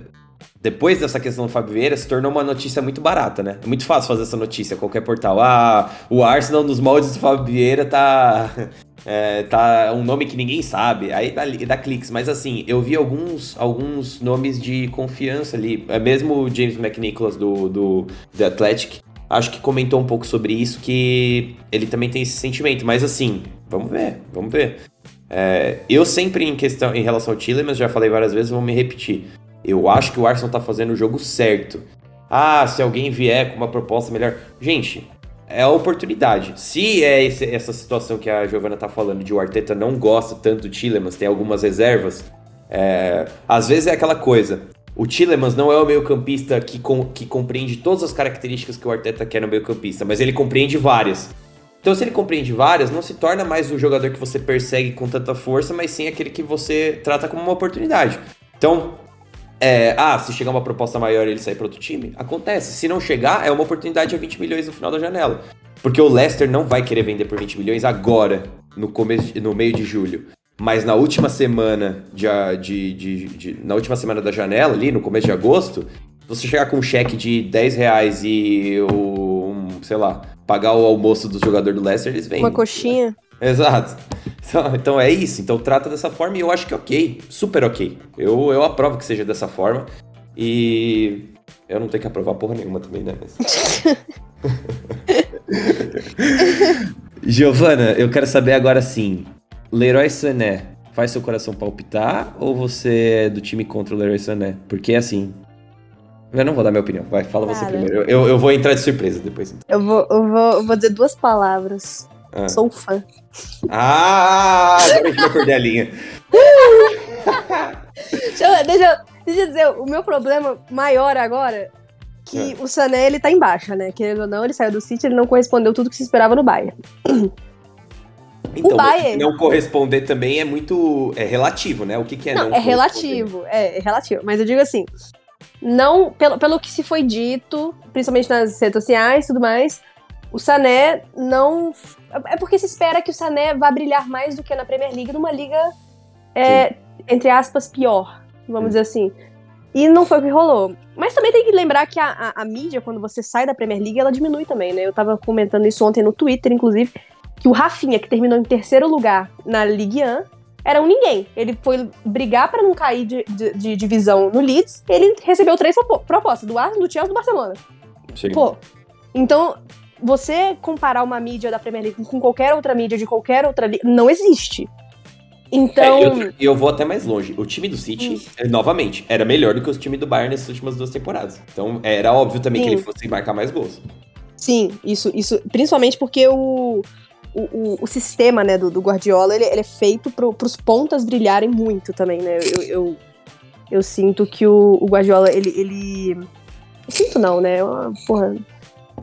depois dessa questão do Fábio Vieira, se tornou uma notícia muito barata, né? É muito fácil fazer essa notícia, qualquer portal. Ah, o Arsenal nos moldes do Fábio Vieira tá é, tá um nome que ninguém sabe, aí dá, dá cliques, mas assim, eu vi alguns, alguns nomes de confiança ali, é mesmo o James McNicholas do, do The Athletic, acho que comentou um pouco sobre isso, que ele também tem esse sentimento, mas assim, vamos ver, vamos ver. É, eu sempre em questão, em relação ao mas já falei várias vezes, vou me repetir, eu acho que o Arsenal tá fazendo o jogo certo. Ah, se alguém vier com uma proposta melhor. Gente, é a oportunidade. Se é esse, essa situação que a Giovana tá falando, de o Arteta não gosta tanto do Tillemans, tem algumas reservas, é, às vezes é aquela coisa. O Tillemans não é o meio-campista que, com, que compreende todas as características que o Arteta quer no meio-campista, mas ele compreende várias. Então, se ele compreende várias, não se torna mais o jogador que você persegue com tanta força, mas sim aquele que você trata como uma oportunidade. Então, é, ah, se chegar uma proposta maior e ele sair para outro time, acontece. Se não chegar, é uma oportunidade a 20 milhões no final da janela. Porque o Leicester não vai querer vender por 20 milhões agora, no, começo, no meio de julho. Mas na última semana de, de, de, de, na última semana da janela, ali, no começo de agosto, você chegar com um cheque de 10 reais e o, um, sei lá, pagar o almoço do jogador do Leicester, eles vendem. Uma coxinha. Exato. Então, então, é isso. Então trata dessa forma e eu acho que é ok. Super ok. Eu, eu aprovo que seja dessa forma. E eu não tenho que aprovar porra nenhuma também, né? Mas... Giovana, eu quero saber agora sim. Leroy Sané faz seu coração palpitar ou você é do time contra o Leroy Sané? Porque assim. Eu não vou dar minha opinião. Vai, fala Cara, você primeiro. Eu, eu vou entrar de surpresa depois. Então. Eu, vou, eu, vou, eu vou dizer duas palavras. Ah. Sou fã. Ah, agora a gente vai perder a linha. deixa, eu, deixa, deixa eu dizer, o meu problema maior agora que é. o Sané, ele tá em baixa, né? Querendo ou não, ele saiu do City, ele não correspondeu tudo que se esperava no Bayern. Então, o Bayern... não corresponder também é muito é relativo, né? O que, que é não, não é relativo, é, é, relativo. Mas eu digo assim, não pelo, pelo que se foi dito, principalmente nas redes sociais e tudo mais, o Sané não. É porque se espera que o Sané vá brilhar mais do que na Premier League, numa liga, é, entre aspas, pior, vamos dizer assim. E não foi o que rolou. Mas também tem que lembrar que a, a, a, mídia, quando você sai da Premier League, ela diminui também, né? Eu tava comentando isso ontem no Twitter, inclusive, que o Rafinha, que terminou em terceiro lugar na Ligue 1, era um ninguém. Ele foi brigar para não cair de, de, de, divisão no Leeds, ele recebeu três propostas, do Arsenal, do Chelsea e do Barcelona. Sim. Pô, então, você comparar uma mídia da Premier League com qualquer outra mídia de qualquer outra liga, não existe. Então. É, eu, eu, vou até mais longe. O time do City, hum. Eh, novamente, era melhor do que o time do Bayern nessas últimas duas temporadas. Então era óbvio também Sim. que ele fosse marcar mais gols. Sim, isso, isso. Principalmente porque o, o, o, o sistema né, do, do Guardiola ele, ele é feito para os pontas brilharem muito também, né? Eu, eu, eu sinto que o, o Guardiola, ele, ele. Sinto não, né? Uma, porra,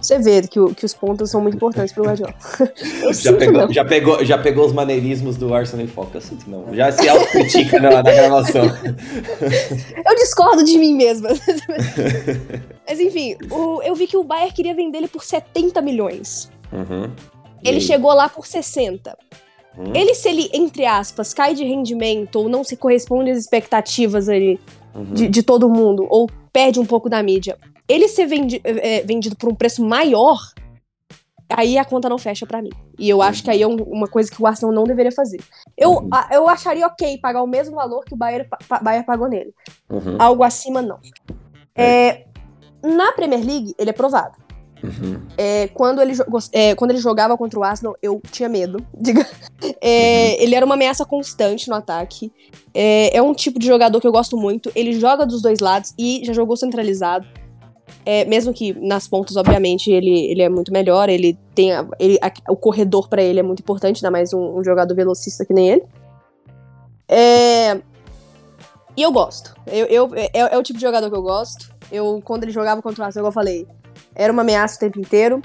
você vê que, o, que os pontos são muito importantes pro Guardiola. já, pegou, já, pegou, já pegou os maneirismos do Arsenal em foco? Eu sinto não. Já se autocritica na, na gravação. eu discordo de mim mesma. Mas enfim, o, eu vi que o Bayern queria vender ele por 70 milhões. Uhum. Ele chegou lá por 60. Uhum. Ele, se ele, entre aspas, cai de rendimento ou não se corresponde às expectativas ali uhum. de, de todo mundo, ou perde um pouco da mídia, ele ser vendi é, vendido por um preço maior, aí a conta não fecha para mim. E eu acho que aí é um, uma coisa que o Arsenal não deveria fazer. Eu, uhum. a, eu acharia ok pagar o mesmo valor que o Bayern, Bayern pagou nele. Uhum. Algo acima, não. É. É, na Premier League, ele é provado. Uhum. É, quando, ele, é, quando ele jogava contra o Arsenal, eu tinha medo. Diga. É, uhum. Ele era uma ameaça constante no ataque. É, é, um tipo de jogador que eu gosto muito. Ele joga dos dois lados e já jogou centralizado. É, mesmo que nas pontas, obviamente, ele, ele é muito melhor, ele tem. A, ele, a, o corredor para ele é muito importante, ainda mais um, um jogador velocista que nem ele. É, e eu gosto. Eu, eu, é, é, o tipo de jogador que eu gosto. Eu, quando ele jogava contra o Arsenal, eu falei, era uma ameaça o tempo inteiro.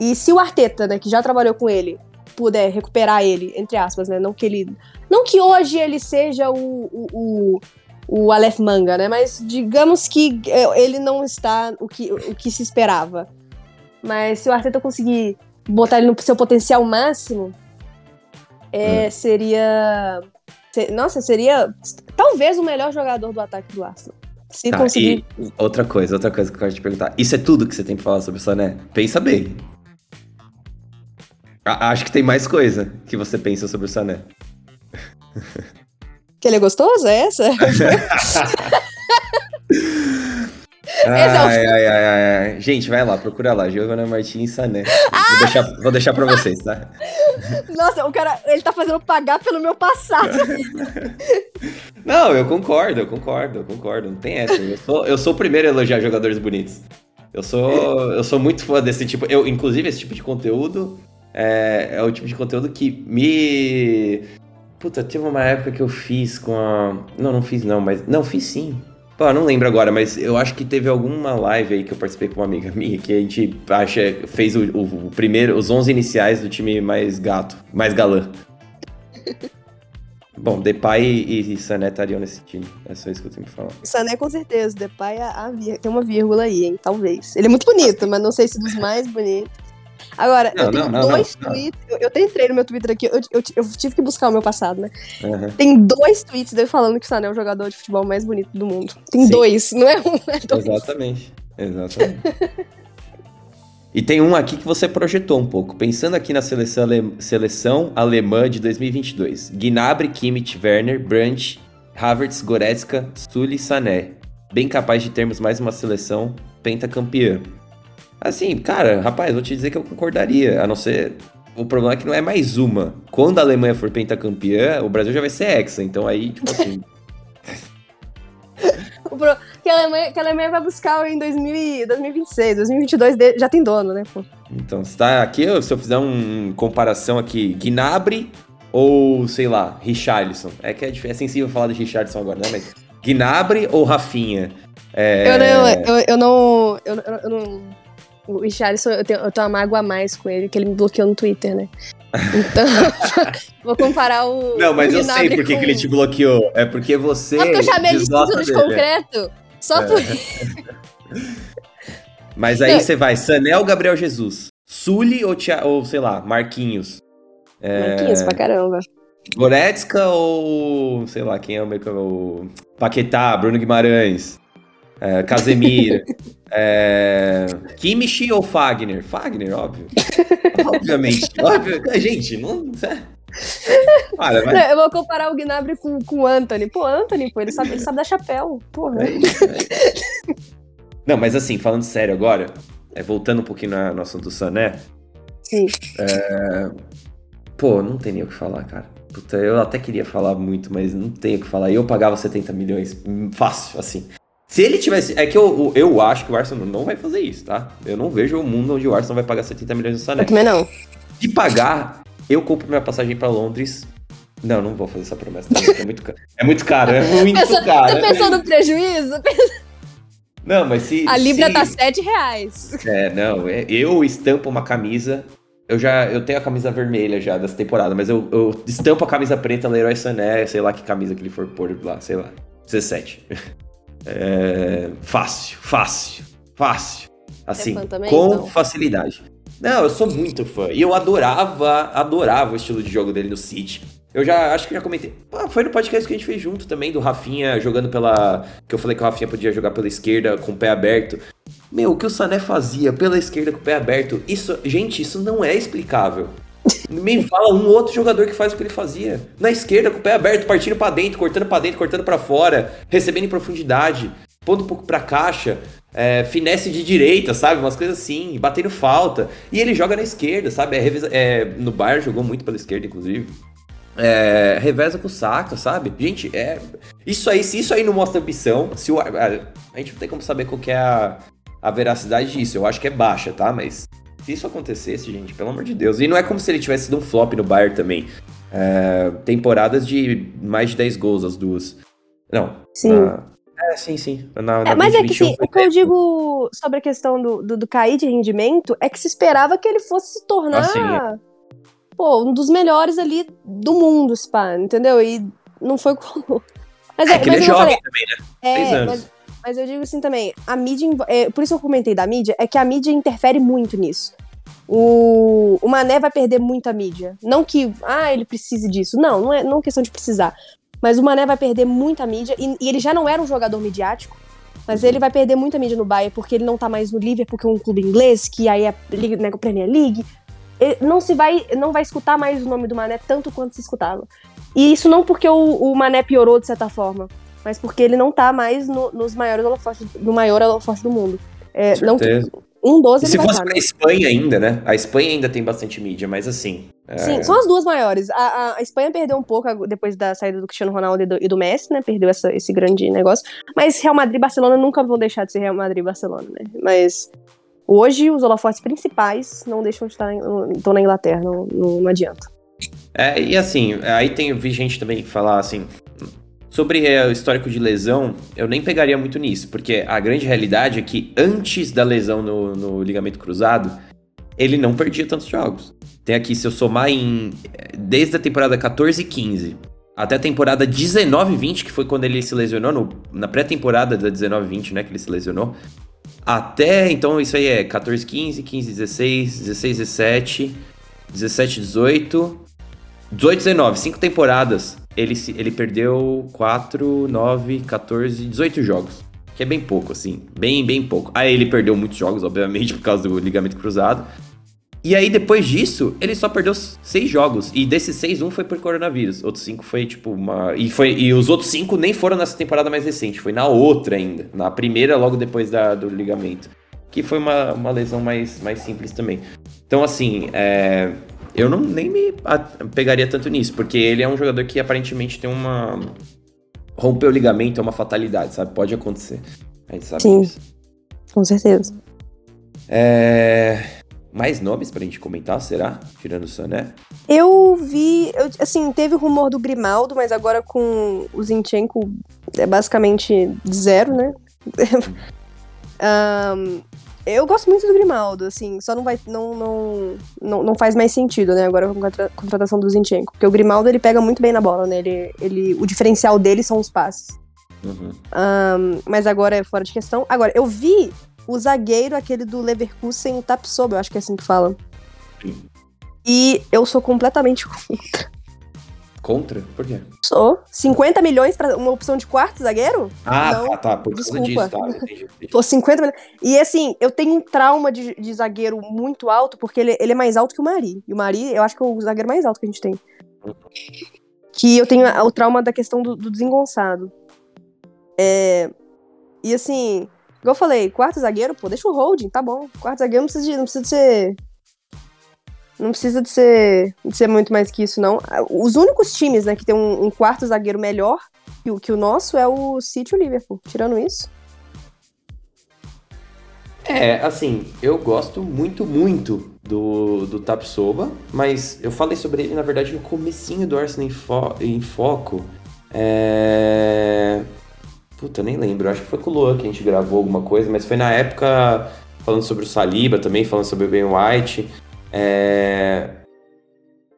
E se o Arteta, né, que já trabalhou com ele, puder recuperar ele, entre aspas, né? Não que ele. Não que hoje ele seja o, o, o o Aleph Manga, né? Mas digamos que é, ele não está o que, o que se esperava. Mas se o Arteta conseguir botar ele no seu potencial máximo, é, hum. seria. Nossa, seria talvez o melhor jogador do ataque do Arsenal. Se tá, conseguir. outra coisa, outra coisa que eu quero te perguntar. Isso é tudo que você tem pra falar sobre o Sané? Pensa bem. Acho que tem mais coisa que você pensa sobre o Sané. Que ele é gostoso? É essa? ai, ai, ai, ai, Gente, vai lá, procura lá, Giovanna Martins Sané. Ah! Vou, deixar, vou deixar pra vocês, tá? Nossa, o cara, ele tá fazendo pagar pelo meu passado. Não, eu concordo, eu concordo, eu concordo. Não tem essa. Eu sou, eu sou o primeiro a elogiar jogadores bonitos. Eu sou, eu sou muito fã desse tipo. Eu, inclusive, esse tipo de conteúdo é, é o tipo de conteúdo que me Puta, teve uma época que eu fiz com a. Não, não fiz não, mas. Não, fiz sim. Pô, não lembro agora, mas eu acho que teve alguma live aí que eu participei com uma amiga minha que a gente acha, fez o, o, o primeiro, os 11 iniciais do time mais gato, mais galã. Bom, Depay e, e Sané estariam nesse time. É só isso que eu tenho que falar. Sané com certeza. Depay a, a, tem uma vírgula aí, hein? Talvez. Ele é muito bonito, mas não sei se dos mais bonitos. Agora, não, eu tenho não, não, dois tweets. Eu, eu entrei no meu Twitter aqui, eu, eu, eu, tive que buscar o meu passado, né? Uhum. Tem dois tweets dele falando que o Sané é o jogador de futebol mais bonito do mundo. Tem Sim. dois, não é um, é dois. Exatamente. Exatamente. e tem um aqui que você projetou um pouco. Pensando aqui na seleção, ale... seleção alemã de 2022. Gnabry, Kimmich, Werner, Brandt, Havertz, Goretzka, Sully, Sané. Bem capaz de termos mais uma seleção pentacampeã. Assim, cara, rapaz, vou te dizer que eu concordaria, a não ser. O problema é que não é mais uma. Quando a Alemanha for pentacampeã, o Brasil já vai ser hexa. Então aí, tipo assim. Pro... que, a Alemanha, que a Alemanha vai buscar em 2000, 2026, 2022 de... já tem dono, né? Pô. Então, se tá aqui, se eu fizer uma comparação aqui, Gnabry ou, sei lá, Richarlison. É que é, é sensível falar de Richarlison agora, né? Mas Gnabry ou Rafinha? É... Eu não, eu, eu não, eu, eu não o Richarlison, eu tenho, eu tenho uma mágoa a mais com ele, que ele me bloqueou no Twitter, né? Então, vou comparar o. Não, mas o eu sei por que, ele te bloqueou. É porque você. Só porque eu chamei ele de título de concreto. Só é. por Mas aí você vai, Sanel Gabriel Jesus. Sully ou, tia, ou sei lá, Marquinhos? É... Marquinhos pra caramba. Goretzka ou, sei lá, quem é o meu. O Paquetá, Bruno Guimarães. É, Casemir, é, Kimmich ou Fagner? Fagner, óbvio. Obviamente. óbvio. Gente, não. Olha, mas... Eu vou comparar o Gnabry com, com o Anthony. Pô, Anthony, pô, ele sabe, ele sabe dar chapéu. Porra. É isso, é isso. Não, mas assim, falando sério agora, é, voltando um pouquinho no, no assunto do Sané. Sim. É, pô, não tem nem o que falar, cara. Puta, eu até queria falar muito, mas não tenho o que falar. Eu pagava 70 milhões hum, fácil, assim. Se ele tivesse. É que eu, eu acho que o Arsenal não vai fazer isso, tá? Eu não vejo um mundo onde o Arsenal vai pagar 70 milhões no Sané. Eu também não. Se pagar, eu compro minha passagem para Londres. Não, não vou fazer essa promessa. é muito caro. É muito caro, é muito Pensa, caro. Você pensou no prejuízo? Não, mas se. A Libra se... tá 7 reais. É, não. É, eu estampo uma camisa. Eu já eu tenho a camisa vermelha já dessa temporada, mas eu, eu estampo a camisa preta Leroy Sané, sei lá que camisa que ele for pôr lá, sei lá. 17. É, fácil, fácil, fácil. Assim, é também, com então? facilidade. Não, eu sou muito fã. E eu adorava, adorava o estilo de jogo dele no City. Eu já acho que já comentei. Pô, foi no podcast que a gente fez junto também, do Rafinha jogando pela. Que eu falei que o Rafinha podia jogar pela esquerda com o pé aberto. Meu, o que o Sané fazia pela esquerda com o pé aberto, isso. Gente, isso não é explicável. Me fala um outro jogador que faz o que ele fazia. Na esquerda, com o pé aberto, partindo para dentro, cortando para dentro, cortando para fora, recebendo em profundidade, pondo um pouco pra caixa, é, finesse de direita, sabe? Umas coisas assim, batendo falta. E ele joga na esquerda, sabe? É, é, no Bayern jogou muito pela esquerda, inclusive. É, reveza com o Saka, sabe? Gente, é. Isso aí, se isso aí não mostra ambição, se o, a, a gente não tem como saber qual é a, a veracidade disso. Eu acho que é baixa, tá? Mas se isso acontecesse, gente, pelo amor de Deus. E não é como se ele tivesse sido um flop no Bayern também. É, temporadas de mais de 10 gols, as duas. Não. Sim. Na, é, sim, sim. Na, na é, mas 20, é que sim, o que eu digo sobre a questão do, do, do, cair de rendimento é que se esperava que ele fosse se tornar. Ah, sim, é pô, um dos melhores ali do mundo, Spa, entendeu? E não foi como. Mas, é, é que ele é jovem também, né? É, mas, mas, eu digo assim também, a mídia. É, por isso eu comentei da mídia, é que a mídia interfere muito nisso. O, o Mané vai perder muita mídia. Não que, ah, ele precise disso. Não, não é não é questão de precisar. Mas o Mané vai perder muita mídia, e, e ele já não era um jogador midiático. Mas ele vai perder muita mídia no Bayern porque ele não tá mais no Liverpool, que é um clube inglês, que aí é né, Premier League não se vai, não vai escutar mais o nome do Mané tanto quanto se escutava. E isso não porque o, o Mané piorou de certa forma, mas porque ele não tá mais no, nos maiores holofotes, no maior holofote do mundo. É, não um 12 e se fosse tá, pra né? Espanha ainda, né? A Espanha ainda tem bastante mídia, mas assim. É... Sim, são as duas maiores. A, a, a, Espanha perdeu um pouco depois da saída do Cristiano Ronaldo e do, e do Messi, né? Perdeu essa, esse grande negócio. Mas Real Madrid e Barcelona nunca vão deixar de ser Real Madrid e Barcelona, né? Mas Hoje, os holofotes principais não deixam de estar estão na Inglaterra, não, não, não, adianta. É, e assim, aí tem, vi gente também falar assim. Sobre é, o histórico de lesão, eu nem pegaria muito nisso, porque a grande realidade é que antes da lesão no, no ligamento cruzado, ele não perdia tantos jogos. Tem aqui, se eu somar em. Desde a temporada 14 e 15 até a temporada 19 20, que foi quando ele se lesionou, no, na pré-temporada da 19 20, né, que ele se lesionou, até, então, isso aí é 14, 15, 15, 16, 16, 17, 17, 18, 18, 19, 5 temporadas. Ele, ele perdeu 4, 9, 14, 18 jogos. Que é bem pouco, assim. Bem, bem pouco. Aí ele perdeu muitos jogos, obviamente, por causa do ligamento cruzado. E aí, depois disso, ele só perdeu seis jogos. E desses seis, um foi por coronavírus. Outros cinco foi, tipo, uma. E, foi... e os outros cinco nem foram nessa temporada mais recente, foi na outra ainda. Na primeira, logo depois da... do ligamento. Que foi uma, uma lesão mais, mais simples também. Então, assim, é... eu não nem me pegaria tanto nisso, porque ele é um jogador que aparentemente tem uma. Romper o ligamento é uma fatalidade, sabe? Pode acontecer. A gente sabe Sim, disso. Com certeza. É mais nomes pra gente comentar, será? Tirando o Sané? Eu vi, eu, assim, teve o rumor do Grimaldo, mas agora com o Zinchenko é basicamente zero, né? um, eu gosto muito do Grimaldo, assim, só não vai, não, não, não, não faz mais sentido, né, agora com a contratação do Zinchenko, porque o Grimaldo, ele pega muito bem na bola, né, ele, ele, o diferencial dele são os passes. Uhum. Um, mas agora é fora de questão. Agora, eu vi o zagueiro, aquele do Leverkusen, o Tapsoba, eu acho que é assim que fala. Sim. E eu sou completamente contra. Contra? Por quê? Sou. 50 milhões pra uma opção de quarto zagueiro? Ah, Não, tá, tá. Por causa disso, tá. Entendi, entendi. Pô, 50 milhões. E assim, eu tenho um trauma de, de zagueiro muito alto, porque ele, ele é mais alto que o Mari. E o Mari, eu acho que é o zagueiro mais alto que a gente tem. Que eu tenho o trauma da questão do, do desengonçado. É, e assim, igual eu falei, quarto zagueiro, pô, deixa o holding, tá bom. Quarto zagueiro não precisa de, não precisa de ser. Não precisa de ser, de ser muito mais que isso, não. Os únicos times, né, que tem um, um quarto zagueiro melhor que o, que o nosso é o City e o Liverpool. Tirando isso. É, assim, eu gosto muito, muito do, do Tapsoba, mas eu falei sobre ele, na verdade, no comecinho do Arsenal em, Fo- em Foco. É... Puta, nem lembro. Acho que foi com o Luan que a gente gravou alguma coisa, mas foi na época falando sobre o Saliba também, falando sobre o Ben White. É...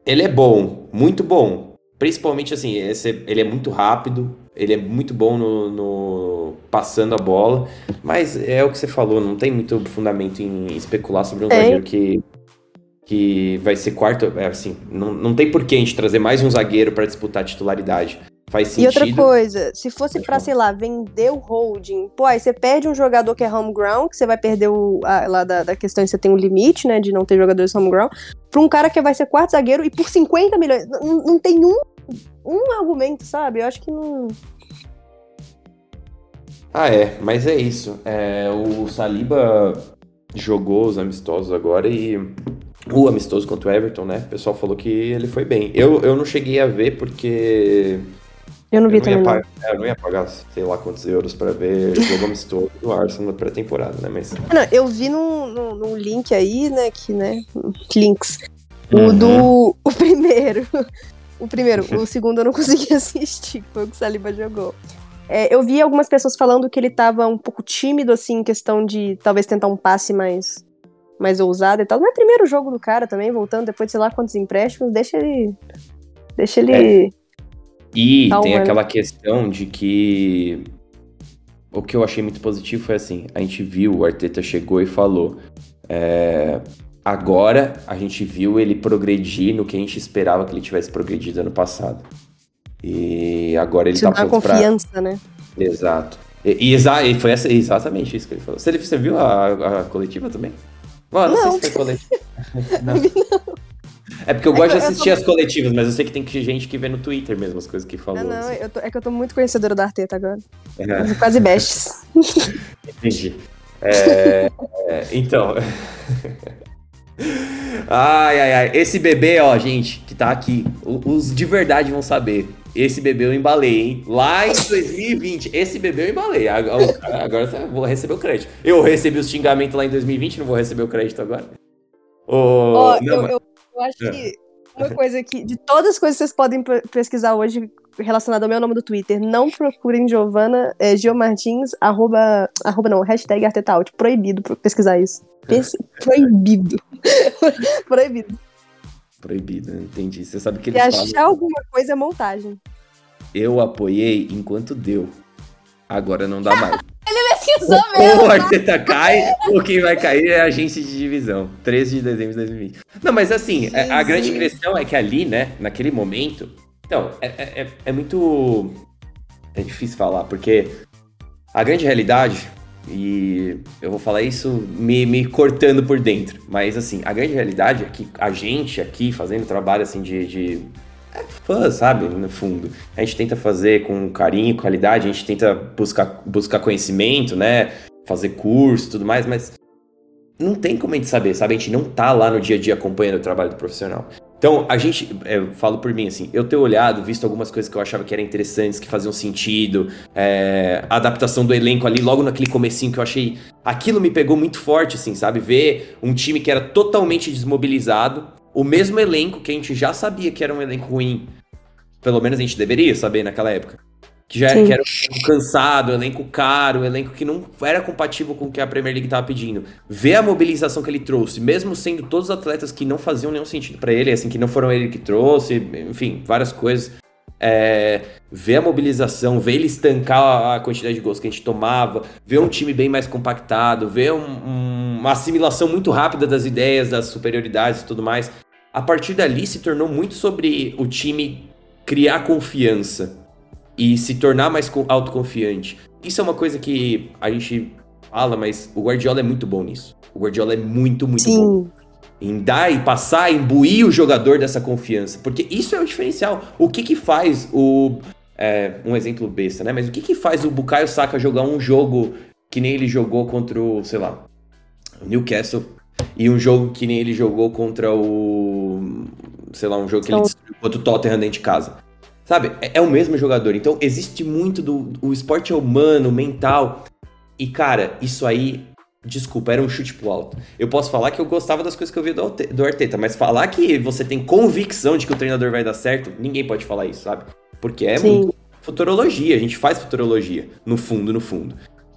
Ele é bom, muito bom. Principalmente assim, esse- ele é muito rápido, ele é muito bom no, no- passando a bola, mas é o que você falou, não tem muito fundamento em especular sobre um Tem. zagueiro que, que vai ser quarto. É, assim, não, não tem por que a gente trazer mais um zagueiro para disputar a titularidade. Faz E sentido. outra coisa, se fosse falar. sei lá, vender o holding, pô, aí você perde um jogador que é home ground, que você vai perder o, a- lá da, da questão de você tem um limite, né, de não ter jogadores home ground, pra um cara que vai ser quarto zagueiro e por 50 milhões. Não, não tem um, um argumento, sabe? Eu acho que não. Ah, é, mas é isso. É, o Saliba jogou os amistosos agora e o amistoso contra o Everton, né? O pessoal falou que ele foi bem. Eu, eu não cheguei a ver porque Eu não vi eu não, também. pagar, é, eu não ia pagar sei lá quantos euros pra ver jogo amistoso do Arsenal na pré-temporada, né? Mas Não, eu vi num, num, num link aí, né, que, né, links. O Uhum. do. O primeiro. O primeiro. O segundo eu não consegui assistir, foi o que o Saliba jogou. É, eu vi algumas pessoas falando que ele tava um pouco tímido, assim, em questão de talvez tentar um passe mais, mais ousado e tal. Não é primeiro jogo do cara também, voltando depois de sei lá quantos empréstimos, deixa ele. Deixa ele. E tem aquela questão de que o que eu achei muito positivo foi assim, a gente viu, o Arteta chegou e falou, é, agora a gente viu ele progredir no que a gente esperava que ele tivesse progredido ano passado. E agora ele Isso tá dá pronto pra... confiança, né? Exato. E, e exa- e foi essa- exatamente isso que ele falou. Você, você viu a, a coletiva também? Mano, não, Não. sei se foi coletiva. não. É porque eu É gosto que de eu- assistir as coletivas, mas eu sei que tem gente que vê no Twitter mesmo as coisas que falou. Ah, não, assim. tô- é que eu tô muito conhecedora do Arteta agora. É. Quase bestes. Entendi. É, é, então. ai, ai, ai. Esse bebê, ó, gente, que tá aqui, o- os de verdade vão saber. Esse bebê eu embalei, hein? Lá em 2020, esse bebê eu embalei. Agora, agora eu vou receber o crédito. Eu recebi os xingamentos lá em 2020, não vou receber o crédito agora. Ô, Ó, não, eu, mas- eu, eu acho É. que uma coisa que, de todas as coisas que vocês podem pe- pesquisar hoje relacionado ao meu nome do Twitter, não procurem Giovana, é, Giomartins, arroba, arroba não, hashtag Artetaut. Proibido pro- pesquisar isso. Pes- proibido. proibido. Proibido, entendi. Você sabe que Se eles falam. achar alguma coisa é montagem. Eu apoiei enquanto deu. Agora não dá mais. Pesquisou Ou o Arteta cai, ou quem vai cair é a agência de divisão. 13 de dezembro de 2020. Não, mas assim, a, a grande questão é que ali, né, naquele momento. Então, é, é, é- é muito. É difícil falar, porque a grande realidade, e eu vou falar isso me, me cortando por dentro, mas assim, a grande realidade é que a gente aqui fazendo trabalho assim de. de é fã, sabe? No fundo. A gente tenta fazer com carinho, qualidade, a gente tenta buscar, buscar conhecimento, né? Fazer curso tudo mais, mas não tem como a gente saber, sabe? A gente não tá lá no dia a dia acompanhando o trabalho do profissional. Então, a gente, é, eu falo por mim assim, eu ter olhado, visto algumas coisas que eu achava que eram interessantes, que faziam sentido, é, a adaptação do elenco ali, logo naquele comecinho que eu achei, aquilo me pegou muito forte, assim, sabe? Ver um time que era totalmente desmobilizado, o mesmo elenco que a gente já sabia que era um elenco ruim, pelo menos a gente deveria saber naquela época. Que já era, que era um elenco cansado, um elenco caro, um elenco que não era compatível com o que a Premier League estava pedindo. Ver a mobilização que ele trouxe, mesmo sendo todos atletas que não faziam nenhum sentido para ele, assim, que não foram ele que trouxe, enfim, várias coisas. É, ver a mobilização, ver ele estancar a- a quantidade de gols que a gente tomava, ver um time bem mais compactado, ver um- um- uma assimilação muito rápida das ideias, das superioridades e tudo mais. A partir dali se tornou muito sobre o time criar confiança e se tornar mais autoconfiante. Isso é uma coisa que a gente fala, mas o Guardiola é muito bom nisso. O Guardiola é muito, muito Sim. bom. Em dar e passar, imbuir o jogador dessa confiança. Porque isso é o diferencial. O que que faz o. É, um exemplo besta, né? Mas o que que faz o Bukayo Saka jogar um jogo que nem ele jogou contra o, sei lá, o Newcastle e um jogo que nem ele jogou contra o. Sei lá, um jogo que ele destruiu contra o Tottenham dentro de casa. Sabe? É, é, o mesmo jogador. Então existe muito do. O esporte é humano, mental. E, cara, isso aí. Desculpa, era um chute pro alto. Eu posso falar que eu gostava das coisas que eu vi do, do Arteta, mas falar que você tem convicção de que o treinador vai dar certo, ninguém pode falar isso, sabe? Porque é Sim. muito futurologia, a gente faz futurologia, no fundo, no fundo.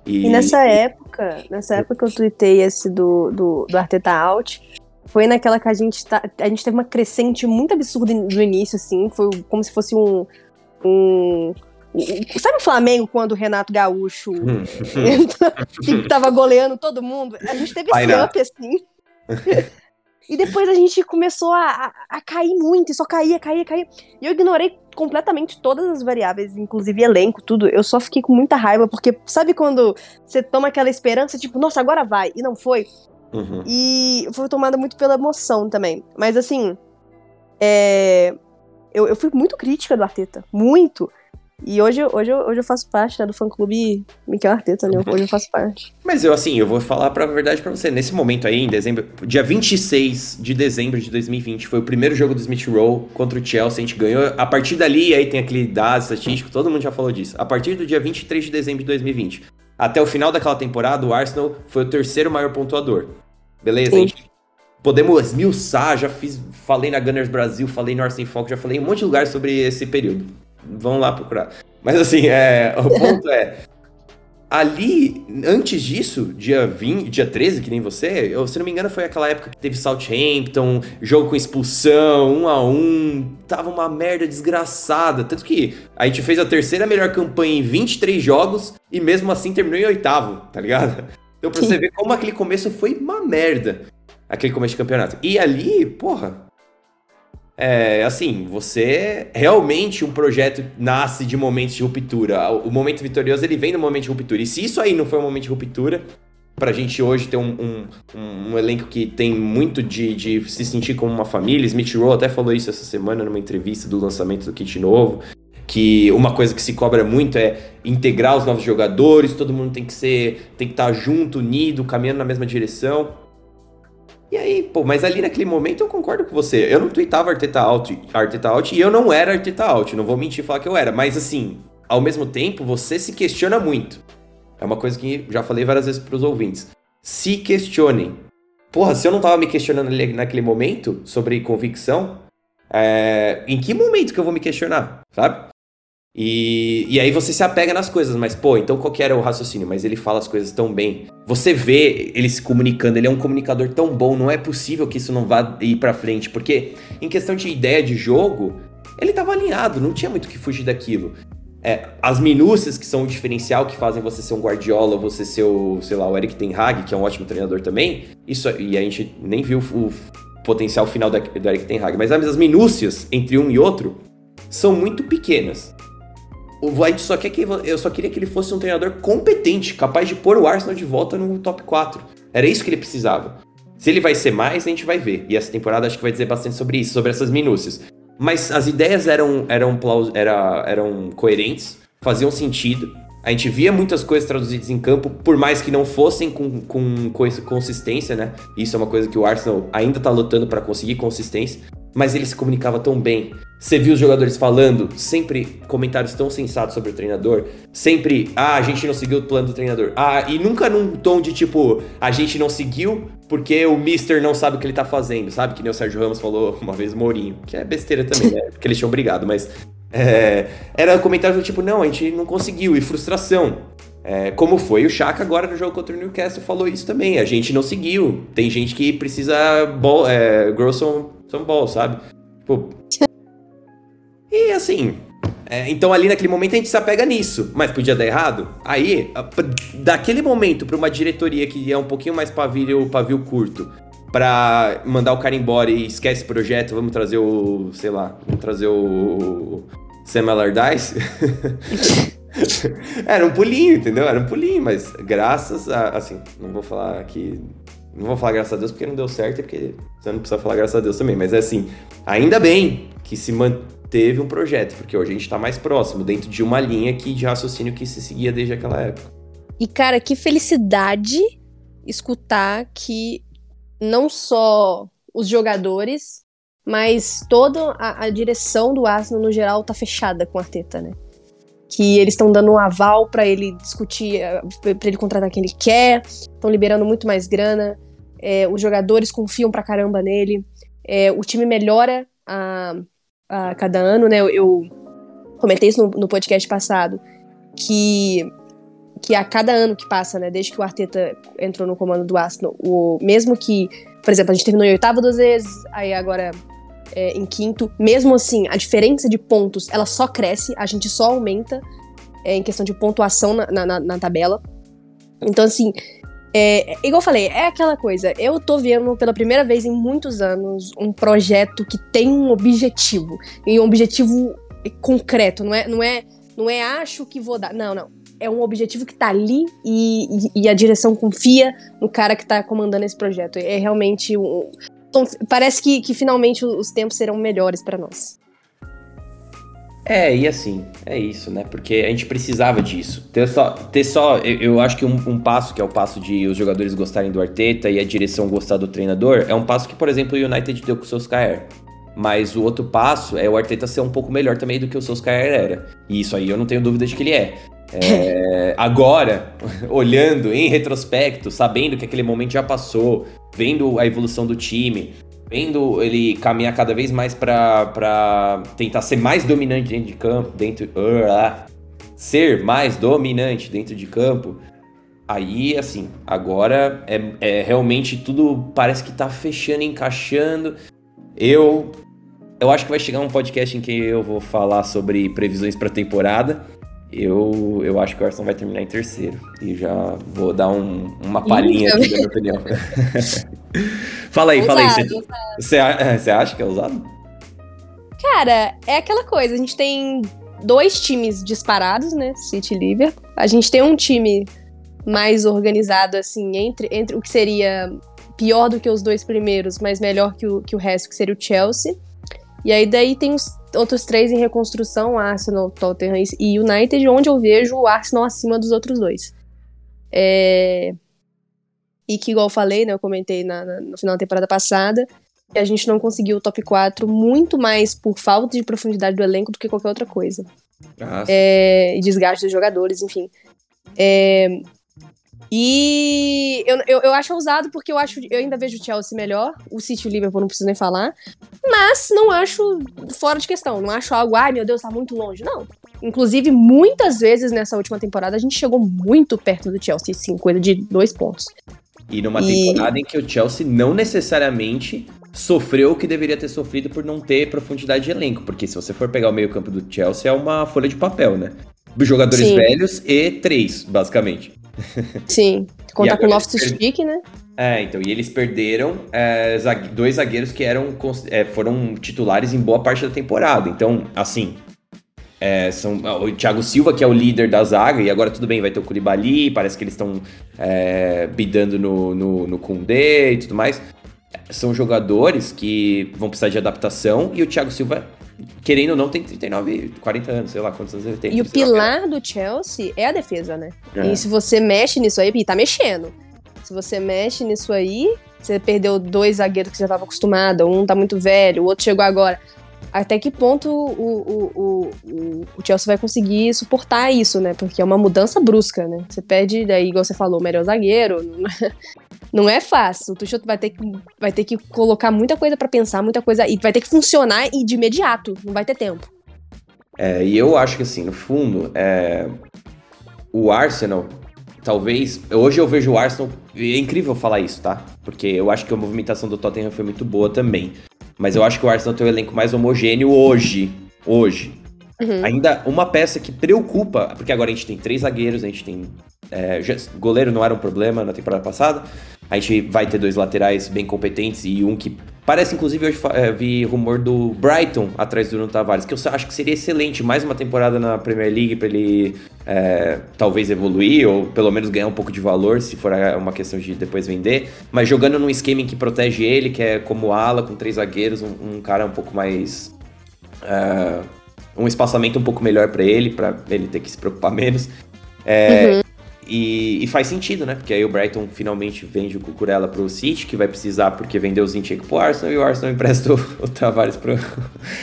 E, e nessa época, nessa época que eu tuitei esse do, do, do Arteta Out, foi naquela que a gente tá, a gente teve uma crescente muito absurda no início, assim, foi como se fosse um, um Sabe o Flamengo quando o Renato Gaúcho hum. tava goleando todo mundo? A gente teve esse up assim. E depois a gente começou a, a, a, cair muito, e só caía, caía, caía. E eu ignorei completamente todas as variáveis, inclusive elenco, tudo. Eu só fiquei com muita raiva, porque sabe quando você toma aquela esperança, tipo, nossa, agora vai, e não foi? Uhum. E foi tomada muito pela emoção também. Mas assim, é... eu, eu fui muito crítica do Arteta, muito. E hoje, hoje, hoje eu faço parte né, do fã-clube Miquel Arteta, né? Hoje eu faço parte. Mas eu, assim, eu vou falar pra verdade pra você. Nesse momento aí, em dezembro, dia 26 de dezembro de 2020, foi o primeiro jogo do Smith Rowe contra o Chelsea. A gente ganhou. A partir dali, aí tem aquele dado estatístico, todo mundo já falou disso. A partir do dia 23 de dezembro de 2020 até o final daquela temporada, o Arsenal foi o terceiro maior pontuador. Beleza? Sim. Gente podemos esmiuçar, já fiz, falei na Gunners Brasil, falei no Arsenal Foco, já falei em um monte de lugar sobre esse período vão lá procurar. Mas assim, é, o ponto é. Ali, antes disso, dia 20, dia 13, que nem você, eu, se não me engano, foi aquela época que teve Southampton, jogo com expulsão, um a um, tava uma merda desgraçada. Tanto que a gente fez a terceira melhor campanha em 23 jogos e mesmo assim terminou em oitavo, tá ligado? Então pra Sim. você ver como aquele começo foi uma merda, aquele começo de campeonato. E ali, porra, é, assim, você realmente um projeto nasce de momentos de ruptura. O momento vitorioso ele vem no momento de ruptura. E se isso aí não foi um momento de ruptura, pra gente hoje ter um, um, um, um elenco que tem muito de, de, se sentir como uma família. Smith Rowe até falou isso essa semana numa entrevista do lançamento do kit novo. Que uma coisa que se cobra muito é integrar os novos jogadores, todo mundo tem que ser, tem que estar junto, unido, caminhando na mesma direção. E aí, pô, mas ali naquele momento eu concordo com você. Eu não tweetava Arteta Out, Arteta Out e eu não era Arteta Out, não vou mentir e falar que eu era. Mas assim, ao mesmo tempo, você se questiona muito. É uma coisa que já falei várias vezes pros ouvintes. Se questionem. Porra, se eu não tava me questionando naquele momento sobre convicção, é... em que momento que eu vou me questionar, sabe? E, e aí você se apega nas coisas, mas pô, então qual que era o raciocínio? Mas ele fala as coisas tão bem. Você vê ele se comunicando, ele é um comunicador tão bom, não é possível que isso não vá ir pra frente, porque em questão de ideia de jogo, ele tava alinhado, não tinha muito o que fugir daquilo. É, as minúcias que são o diferencial que fazem você ser um Guardiola, você ser o, sei lá, o Eric Ten Hag, que é um ótimo treinador também, isso e a gente nem viu o potencial final do Eric Ten Hag, mas as minúcias entre um e outro são muito pequenas. O White só quer que eu só queria que ele fosse um treinador competente, capaz de pôr o Arsenal de volta no top 4. Era isso que ele precisava. Se ele vai ser mais, a gente vai ver. E essa temporada acho que vai dizer bastante sobre isso, sobre essas minúcias. Mas as ideias eram, eram, era, eram coerentes, faziam sentido. A gente via muitas coisas traduzidas em campo, por mais que não fossem com, com, com consistência, né? Isso é uma coisa que o Arsenal ainda tá lutando para conseguir consistência mas ele se comunicava tão bem. Você viu os jogadores falando, sempre comentários tão sensatos sobre o treinador, sempre, ah, a gente não seguiu o plano do treinador. Ah, e nunca num tom de tipo, a gente não seguiu porque o Mister não sabe o que ele tá fazendo, sabe? Que nem o Sérgio Ramos falou uma vez Mourinho, que é besteira também, né? Porque eles tinham brigado, mas é, era comentários do tipo, não, a gente não conseguiu, e frustração. É, como foi o Chaka agora no jogo contra o Newcastle falou isso também. A gente não seguiu. Tem gente que precisa ball, é, grow some, some ball, sabe? Tipo... Assim. É, então ali naquele momento a gente se apega nisso. Mas podia dar errado? Aí, daquele momento para uma diretoria que é um pouquinho mais pavio, pavio curto pra mandar o cara embora e esquece o projeto, vamos trazer o, sei lá, vamos trazer o Sam Allardyce. Era um pulinho, entendeu? Era um pulinho, mas graças a, assim, não vou falar que não vou falar graças a Deus porque não deu certo, porque você não precisa falar graças a Deus também, mas é assim, ainda bem que se manteve um projeto, porque hoje a gente tá mais próximo, dentro de uma linha que, de raciocínio que se seguia desde aquela época. E, cara, que felicidade escutar que não só os jogadores, mas toda a, a direção do Arsenal no geral tá fechada com o Arteta, né? Que eles estão dando um aval para ele discutir, eh, para ele contratar quem ele quer, estão liberando muito mais grana, é, os jogadores confiam pra caramba nele, é, o time melhora a, a cada ano, né? Eu, comentei isso no, no podcast passado, que que a cada ano que passa, né, desde que o Arteta entrou no comando do Arsenal, o, mesmo que, por exemplo, a gente terminou em oitavo duas vezes, aí agora é, em quinto, mesmo assim, a diferença de pontos, ela só cresce, a gente só aumenta é, em questão de pontuação na, na, na tabela. Então, assim, é, igual eu falei, é aquela coisa, eu tô vendo pela primeira vez em muitos anos um projeto que tem um objetivo, e um objetivo concreto, não é, não é, não é acho que vou dar, não, não é um objetivo que tá ali e, e, e, a direção confia no cara que tá comandando esse projeto. É realmente um. Parece que, que finalmente os tempos serão melhores para nós. É, e assim, é isso, né? Porque a gente precisava disso. Ter só, ter só eu, eu acho que um, um, passo, que é o passo de os jogadores gostarem do Arteta e a direção gostar do treinador, é um passo que, por exemplo, o United deu com o Solskjaer. Mas o outro passo é o Arteta ser um pouco melhor também do que o Solskjaer era. E isso aí eu não tenho dúvida de que ele é. É, agora, olhando em retrospecto, sabendo que aquele momento já passou, vendo a evolução do time, vendo ele caminhar cada vez mais para tentar ser mais dominante dentro de campo, dentro uh, ser mais dominante dentro de campo, aí assim, agora é, é realmente tudo parece que tá fechando, encaixando. Eu eu acho que vai chegar um podcast em que eu vou falar sobre previsões para temporada. Eu, eu acho que o Arsenal vai terminar em terceiro. E já vou dar um, uma palhinha aqui da minha opinião. fala aí, fala aí. Você, é, você acha que é usado? Cara, é aquela coisa. A gente tem dois times disparados, né? City e Liverpool. A gente tem um time mais organizado, assim, entre, entre o que seria pior do que os dois primeiros, mas melhor que o, que o resto, que seria o Chelsea. E aí daí tem os outros três em reconstrução, Arsenal, Tottenham e United, onde eu vejo o Arsenal acima dos outros dois. É... E que, igual eu falei, né, eu comentei na, na, no final da temporada passada, que a gente não conseguiu o top 4 muito mais por falta de profundidade do elenco do que qualquer outra coisa. Ah, é... E desgaste dos jogadores, enfim. É... E eu, eu, eu, acho ousado porque eu acho eu ainda vejo o Chelsea melhor, o City e o Liverpool não preciso nem falar, mas não acho fora de questão, não acho algo, ai meu Deus, tá muito longe, não. Inclusive, muitas vezes nessa última temporada a gente chegou muito perto do Chelsea, sim, coisa de dois pontos. E numa e... temporada em que o Chelsea não necessariamente sofreu o que deveria ter sofrido por não ter profundidade de elenco, porque se você for pegar o meio-campo do Chelsea é uma folha de papel, né? Jogadores Sim. velhos e três, basicamente. Sim, contar com o Loftus-Cheek, né? É, então, e eles perderam é, dois zagueiros que eram, é, foram titulares em boa parte da temporada. Então, assim, é, são, o Thiago Silva, que é o líder da zaga, e agora tudo bem, vai ter o Koulibaly, parece que eles estão é, bidando no, no, no Koundé e tudo mais. São jogadores que vão precisar de adaptação, e o Thiago Silva querendo ou não, tem 39, 40 anos, sei lá quantos anos ele tem. E o pilar do Chelsea é a defesa, né? É. E se você mexe nisso aí, tá mexendo. Se você mexe nisso aí, você perdeu dois zagueiros que já estava acostumado, um tá muito velho, o outro chegou agora. Até que ponto o, o, o, o, Chelsea vai conseguir suportar isso, né? Porque é uma mudança brusca, né? Você perde, daí, igual você falou, o melhor zagueiro. não é fácil. O Tuchel vai ter que, vai ter que colocar muita coisa para pensar, muita coisa. E vai ter que funcionar e de imediato. Não vai ter tempo. É, e eu acho que assim, no fundo, é, o Arsenal, talvez. Hoje eu vejo o Arsenal. É incrível falar isso, tá? Porque eu acho que a movimentação do Tottenham foi muito boa também. Mas eu acho que o Arsenal tem o elenco mais homogêneo hoje. Hoje. Uhum. Ainda uma peça que preocupa, porque agora a gente tem três zagueiros, a gente tem É, goleiro não era um problema na temporada passada. A gente vai ter dois laterais bem competentes e um que parece, inclusive, hoje é, vi rumor do Brighton atrás do Bruno Tavares, que eu acho que seria excelente. Mais uma temporada na Premier League para ele é, talvez evoluir ou pelo menos ganhar um pouco de valor, se for uma questão de depois vender. Mas jogando num esquema em que protege ele, que é como ala, com três zagueiros, um, um cara um pouco mais. Uh, um espaçamento um pouco melhor para ele, para ele ter que se preocupar menos. É, uhum. E, e, faz sentido, né? Porque aí o Brighton finalmente vende o Cucurella pro City, que vai precisar porque vendeu o Zinchenko pro Arsenal, e o Arsenal empresta o, Tavares pro...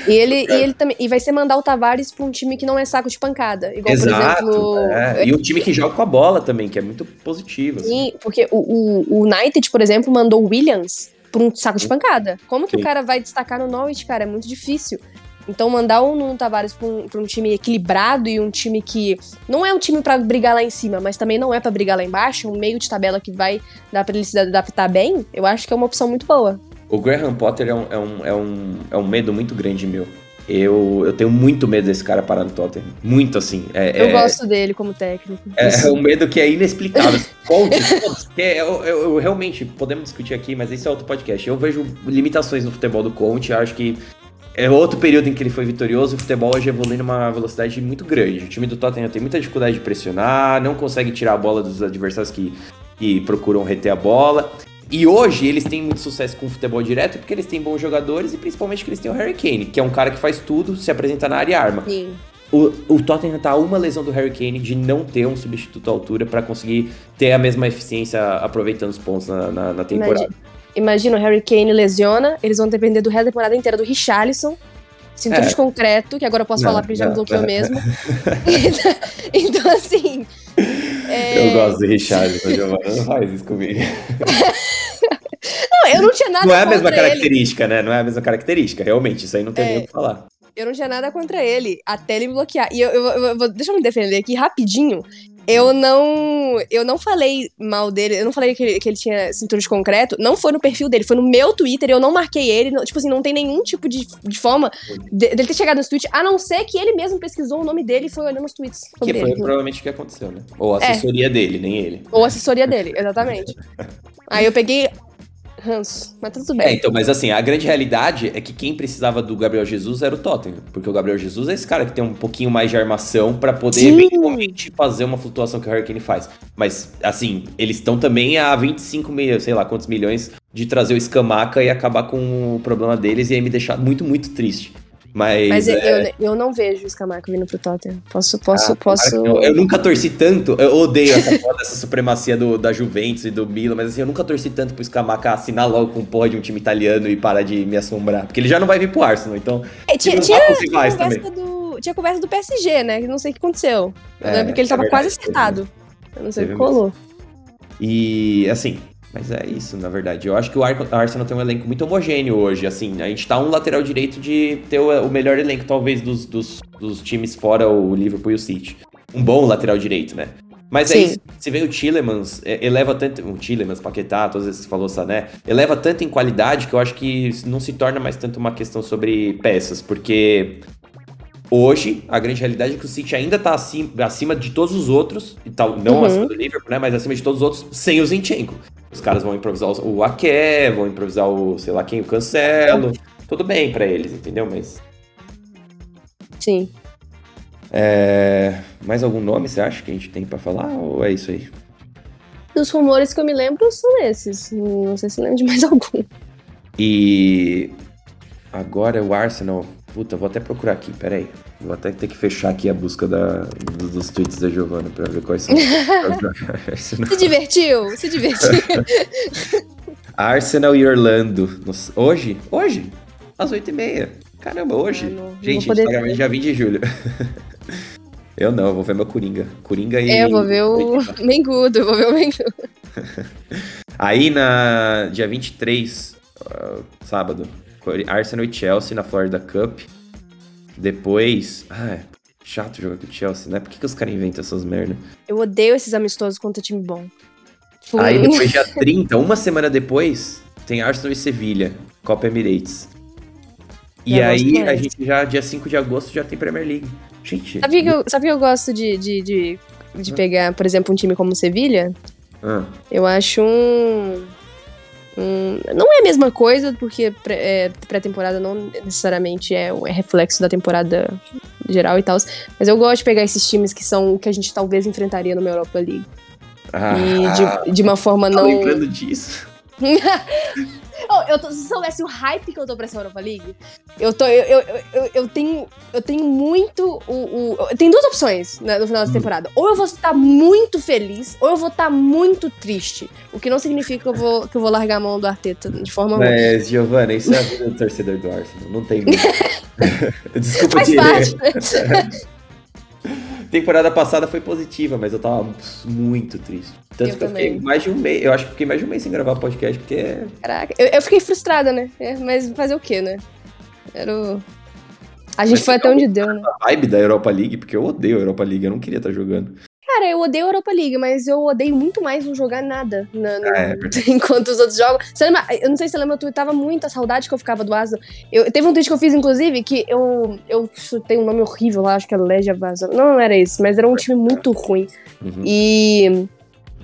E ele, e ele também e vai ser mandar o Tavares pra um time que não é saco de pancada. Igual, Exato, por exemplo... É. E um time que joga com a bola também, que é muito positivo. Assim. Sim, porque o, o, o United, por exemplo, mandou o Williams pra um saco de pancada. Como que Sim. o cara vai destacar no Norwich, cara? É muito difícil. Então, mandar o Nuno Tavares pra um, um time equilibrado e um time que não é um time para brigar lá em cima, mas também não é para brigar lá embaixo, um meio de tabela que vai dar pra ele se adaptar bem, eu acho que é uma opção muito boa. O Graham Potter é um, é um, é um, é um medo muito grande meu. Eu, eu tenho muito medo desse cara parar no Tottenham. Muito assim. É, eu é, gosto dele como técnico. É, é, um medo que é inexplicável. Conte, é, eu, eu, eu, realmente, podemos discutir aqui, mas esse é outro podcast. Eu vejo limitações no futebol do Conte. Acho que é outro período em que ele foi vitorioso. O futebol hoje evolui numa velocidade muito grande. O time do Tottenham tem muita dificuldade de pressionar, não consegue tirar a bola dos adversários que, que procuram reter a bola. E hoje eles têm muito sucesso com o futebol direto porque eles têm bons jogadores e principalmente que eles têm o Harry Kane, que é um cara que faz tudo, se apresenta na área e arma. Sim. O, o Tottenham tá uma lesão do Harry Kane de não ter um substituto à altura para conseguir ter a mesma eficiência aproveitando os pontos na, na, na temporada. Imagina o Harry Kane lesiona, eles vão depender do resto da temporada inteira do Richarlison, cintura é. de concreto, que agora eu posso não, falar porque já me bloqueou é. mesmo. então, assim. É... Eu gosto do Richarlison, Giovanna, não faz isso comigo. não, eu não tinha nada Não é a mesma característica, ele. né? Não é a mesma característica, realmente, isso aí não tem é. nem o que falar. Eu não tinha nada contra ele, até ele me bloquear. E eu, eu, eu, eu deixa eu me defender aqui rapidinho eu não. Eu não falei mal dele, eu não falei que ele, que ele tinha cintura de concreto. Não foi no perfil dele, foi no meu Twitter, eu não marquei ele. Não, tipo assim, não tem nenhum tipo de, de forma de, dele ter chegado nesse tweet, a não ser que ele mesmo pesquisou o nome dele e foi olhando os tweets. Que foi ele. provavelmente o que aconteceu, né? Ou a é. assessoria é. dele, nem ele. Ou a assessoria dele, exatamente. Aí eu peguei ranço, mas tudo bem. É, então, mas assim, a grande realidade é que quem precisava do Gabriel Jesus era o Tottenham, porque o Gabriel Jesus é esse cara que tem um pouquinho mais de armação para poder Sim. eventualmente fazer uma flutuação que o Hurricane faz. Mas, assim, eles estão também a 25 milhões, sei lá quantos milhões, de trazer o Scamaca e acabar com o problema deles e aí me deixar muito, muito triste. Mas, Mas é... eu, eu não vejo o Scamaca vindo pro Tottenham. Posso, posso, ah, posso. Eu, eu, nunca torci tanto. Eu odeio essa, essa supremacia do, da Juventus e do Milan, mas assim, eu nunca torci tanto pro Scamaca assinar logo com porra de um time italiano e parar de me assombrar. Porque ele já não vai vir pro Arsenal, então. É, tinha, tinha, tinha, conversa do, tinha conversa do PSG, né? Que não sei o que aconteceu. Eu é, lembro que ele tava é verdade, quase acertado. Eu não sei o que colou. E assim, mas é isso, na verdade. Eu acho que o Arsenal tem um elenco muito homogêneo hoje. Assim, a gente tá um lateral direito de ter o melhor elenco, talvez, dos, dos, dos times fora o Liverpool e o City. Um bom lateral direito, né? Mas Sim. aí, se vê o Tillemans, eleva tanto. O Tillemans, Paquetá, todas vezes que falou Sané, eleva tanto em qualidade que eu acho que não se torna mais tanto uma questão sobre peças, porque hoje a grande realidade é que o City ainda tá acima, acima de todos os outros, e tal, não uhum. acima do Liverpool, né? Mas acima de todos os outros, sem o Zinchenko. Os caras vão improvisar o Aké, vão improvisar o, sei lá quem, o Cancelo. Tudo bem para eles, entendeu? Mas. Sim. É... Mais algum nome você acha que a gente tem para falar? Ou é isso aí? Dos rumores que eu me lembro são esses. Não sei se lembro de mais algum. E agora o Arsenal. Puta, vou até procurar aqui, peraí. Vou até ter que fechar aqui a busca da, dos, tweets da Giovanna pra ver quais são. se divertiu? Se divertiu. Arsenal e Orlando. Hoje? Hoje? Às 8h30. Caramba, hoje? Ah, não, Gente, não poder... dia 20 de julho. eu não, eu vou ver meu Coringa. Coringa e. É, eu vou ver o Mengudo, eu vou ver o Mengudo. Aí na dia 23, uh, sábado, Arsenal e Chelsea na Florida Cup. Depois. Ah, é chato jogar com o Chelsea, né? Por que, que os caras inventam essas merdas? Eu odeio esses amistosos contra time bom. Aí depois, dia 30, uma semana depois, tem Arsenal e Sevilha, Copa Emirates. E eu aí, a gente já, dia 5 de agosto, já tem Premier League. Gente. Sabe que eu, sabe que eu gosto de, de, de de pegar, por exemplo, um time como o Sevilha, Ah, eu acho um, um- Não é a mesma coisa, porque é, pré-temporada não necessariamente é, é reflexo da temporada geral e tal. Mas eu gosto de pegar esses times que são o que a gente talvez enfrentaria numa Europa League. Ah, E de, de uma forma tá não. lembrando disso? Eu tô, se soubesse o hype que eu tô pra essa Europa League, eu, tô, eu, eu, eu, eu tenho, eu tenho muito. O, o, tem duas opções né, no final dessa temporada. Ou eu vou estar muito feliz, ou eu vou estar muito triste. O que não significa que eu vou, que eu vou largar a mão do Arteta de forma alguma. Mas, Giovana, isso é a vida do torcedor do Arsenal. Não tem. Desculpa Faz te parte. Temporada passada foi positiva, mas eu tava muito triste. Tanto Eu que eu fiquei mais de um mês. Eu acho que fiquei mais de um mês sem gravar podcast, porque. Caraca, eu, eu fiquei frustrada, né? É, mas fazer o quê, né? Era o... A gente Mas foi até onde deu, né? A vibe da Europa League, porque eu odeio a Europa League, eu não queria estar jogando. Cara, eu odeio a Europa League, mas eu odeio muito mais não jogar nada na- no- É, é enquanto os outros jogam. Você lembra? Eu não sei se você lembra, eu tava muito a saudade que eu ficava do Arsenal. Eu, teve um tweet que eu fiz, inclusive, que eu, eu chutei um nome horrível lá, acho que é Legia Vazão. Não, não era isso, mas era um time muito ruim. Uhum. E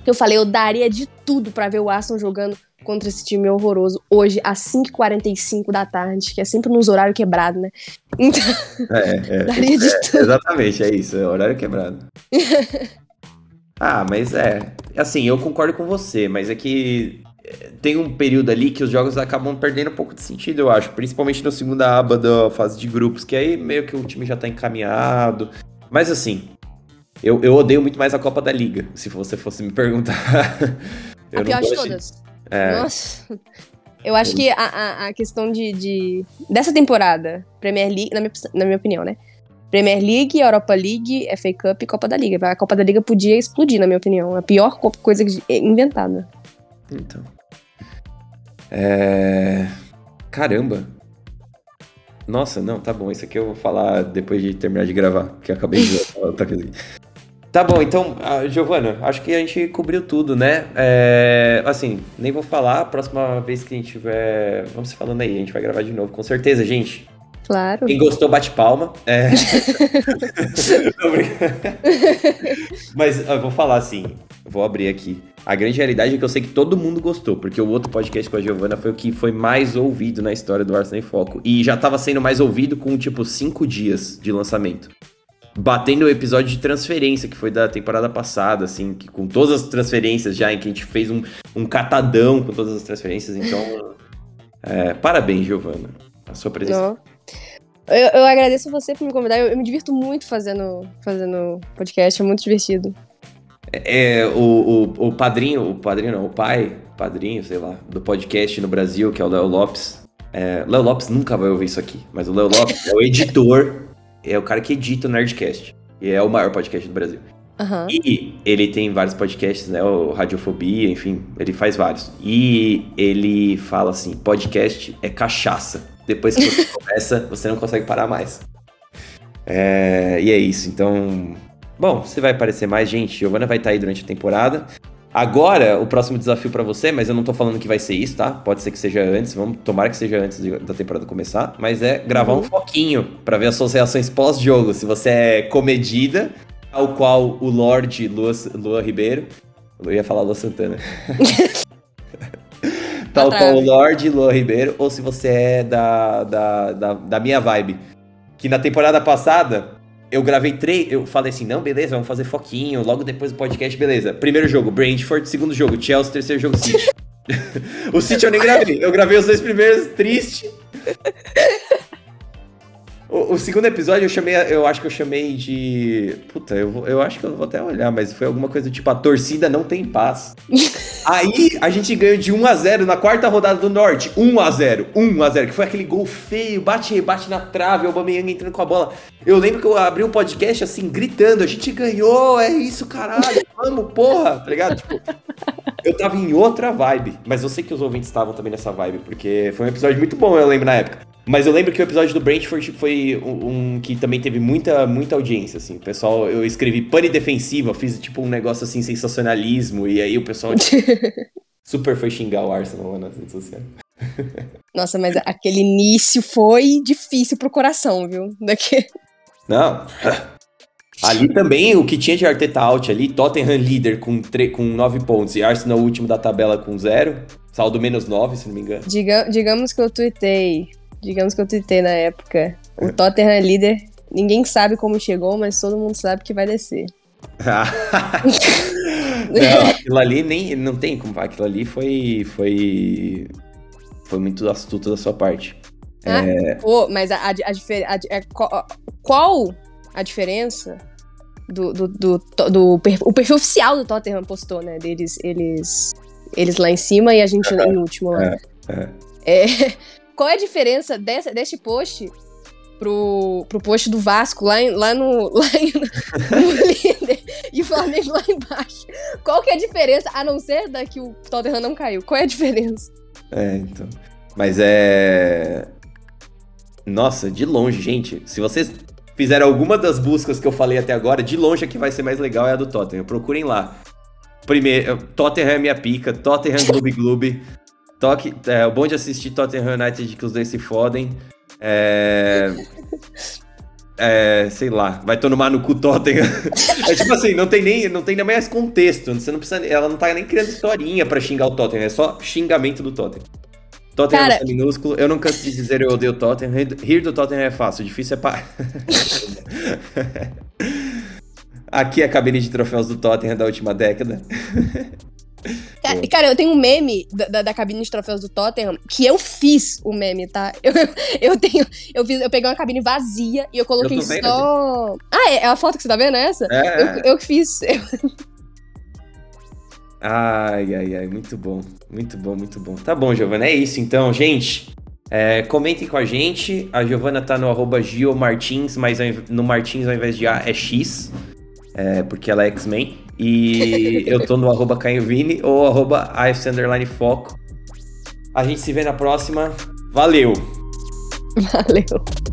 eu falei, eu daria de tudo pra ver o Arsenal jogando contra esse time horroroso hoje, às 5h45 da tarde, que é sempre nos horários quebrados, né? Então, É, é. daria de tudo. Exatamente, é isso, é horário quebrado. ah, mas é. Assim, eu concordo com você, mas é que é, tem um período ali que os jogos acabam perdendo um pouco de sentido, eu acho. Principalmente na segunda aba da fase de grupos, que aí meio que o time já tá encaminhado. Mas assim, eu, eu odeio muito mais a Copa da Liga, se você fosse me perguntar. Eu a não pior de todas. É, Nossa. Eu acho que a, a, a questão de, de- dessa temporada, Premier League, na minha, na minha opinião, né? Premier League, Europa League, FA Cup e Copa da Liga. A Copa da Liga podia explodir, na minha opinião. A pior co- coisa que- inventada. Então. É. Caramba. Nossa, não, tá bom. Isso aqui eu vou falar depois de terminar de gravar, que eu acabei de Tá bom, então, ah, Giovana, acho que a gente cobriu tudo, né? É, assim, nem vou falar, a próxima vez que a gente tiver. Vamos se falando aí, a gente vai gravar de novo, com certeza, gente. Claro. Quem gostou, bate palma. É. Mas eu vou falar assim, vou abrir aqui. A grande realidade é que eu sei que todo mundo gostou, porque o outro podcast com a Giovana foi o que foi mais ouvido na história do Arsenal em Foco. E já tava sendo mais ouvido com, tipo, cinco dias de lançamento. Batendo o episódio de transferência, que foi da temporada passada, assim, que com todas as transferências já, em que a gente fez um, um catadão com todas as transferências. Então, é, parabéns, Giovana. A sua presença Não. Eu, eu agradeço você por me convidar. Eu, eu me divirto muito fazendo, fazendo podcast, é muito divertido. É, o, o, o padrinho, o padrinho não, o pai, padrinho, sei lá, do podcast no Brasil, que é o Léo Lopes. É, Léo Lopes nunca vai ouvir isso aqui, mas o Léo Lopes é o editor, é o cara que edita o Nerdcast. E é o maior podcast do Brasil. Aham. E ele tem vários podcasts, né? O Radiofobia, enfim, ele faz vários. E ele fala assim: podcast é cachaça. Depois que você começa, você não consegue parar mais. É, e é isso. Então, bom, você vai aparecer mais, gente. Giovana vai estar aí durante a temporada. Agora, o próximo desafio pra você, mas eu não tô falando que vai ser isso, tá? Pode ser que seja antes, vamos tomara que seja antes da temporada começar, mas é gravar um foquinho pra ver as suas reações pós-jogo, se você é comedida, tal qual o Lorde Lua, Lua Ribeiro, eu ia falar Lua Santana. tal Tá qual o. Lorde Lua Ribeiro, ou se você é da, da, da, da minha vibe. Que na temporada passada, eu gravei três. Eu falei assim: não, beleza, vamos fazer foquinho. Logo depois do podcast, beleza. Primeiro jogo, Brentford. Segundo jogo, Chelsea. Terceiro jogo, City. o City eu nem gravei. Eu gravei os dois primeiros, triste. O, o segundo episódio eu chamei, eu acho que eu chamei de. Puta, eu, eu acho que eu vou até olhar, mas foi alguma coisa tipo: a torcida não tem paz. Aí a gente ganhou de 1x0 na quarta rodada do Norte. 1x0, 1x0, que foi aquele gol feio, bate, bate na trave, o Aubameyang entrando com a bola. Eu lembro que eu abri o podcast assim, gritando: a gente ganhou, é isso, caralho, vamos, porra, tá ligado? Tipo, eu tava em outra vibe, mas eu sei que os ouvintes estavam também nessa vibe, porque foi um episódio muito bom, eu lembro na época. Mas eu lembro que o episódio do Brentford foi um, um que também teve muita, muita audiência, assim. O pessoal, eu escrevi pane defensiva, fiz tipo um negócio assim, sensacionalismo, e aí o pessoal super foi xingar o Arsenal lá nas redes sociais. Nossa, mas aquele início foi difícil pro coração, viu? Daqui... Não, Ali também, o que tinha de Arteta out ali, Tottenham líder com, com 9 pontos e Arsenal último da tabela com 0. Saldo menos 9, se não me engano. Diga, digamos que eu tuitei. Digamos que eu tuitei na época. O é. Tottenham é líder. Ninguém sabe como chegou, mas todo mundo sabe que vai descer. não, aquilo ali nem não tem como aquilo ali foi foi foi muito astuto da sua parte. Ah, é... pô, mas a, a, a, a, a, qual a diferença do, do, do, do, perfil, o perfil oficial do Tottenham postou, né? Deles, eles, eles lá em cima e a gente em último lá. É, é. Qual é a diferença dessa, deste post pro, pro post do Vasco lá, em, lá no, lá em, no líder e o Flamengo lá embaixo? Qual que é a diferença, a não ser da que o Tottenham não caiu? Qual é a diferença? É, então. Mas é. Nossa, de longe, gente. Se vocês fizeram alguma das buscas que eu falei até agora, de longe a que vai ser mais legal é a do Tottenham. Procurem lá. Primeiro, Tottenham é minha pica, Tottenham Gloob Gloob. Toque, é, o bom de assistir Tottenham United que os dois se fodem. É, é, sei lá, vai tomar no cu Tottenham. é tipo assim, não tem nem, não tem nem mais contexto. Você não precisa, ela não tá nem criando historinha pra xingar o Tottenham, é só xingamento do Tottenham. Tottenham Cara... é minúsculo. Eu não canso de dizer eu odeio Tottenham. Rir do Tottenham é fácil, difícil é pá. Aqui é a cabine de troféus do Tottenham da última década. Cara, eu tenho um meme da, da, cabine de troféus do Tottenham que eu fiz o meme, tá? Eu, eu tenho. Eu, fiz, eu peguei uma cabine vazia e eu coloquei eu só. Ah, é, é a foto que você tá vendo? É essa? É, eu, é. eu fiz. Ai, ai, ai, muito bom. Muito bom, muito bom. Tá bom, Giovana, é isso então, gente. É, comentem com a gente. A Giovana tá no arroba Martins, mas no Martins ao invés de A é X, é, porque ela é X-Men. E eu tô no arroba Vini ou arroba Foco. A gente se vê na próxima. Valeu! Valeu!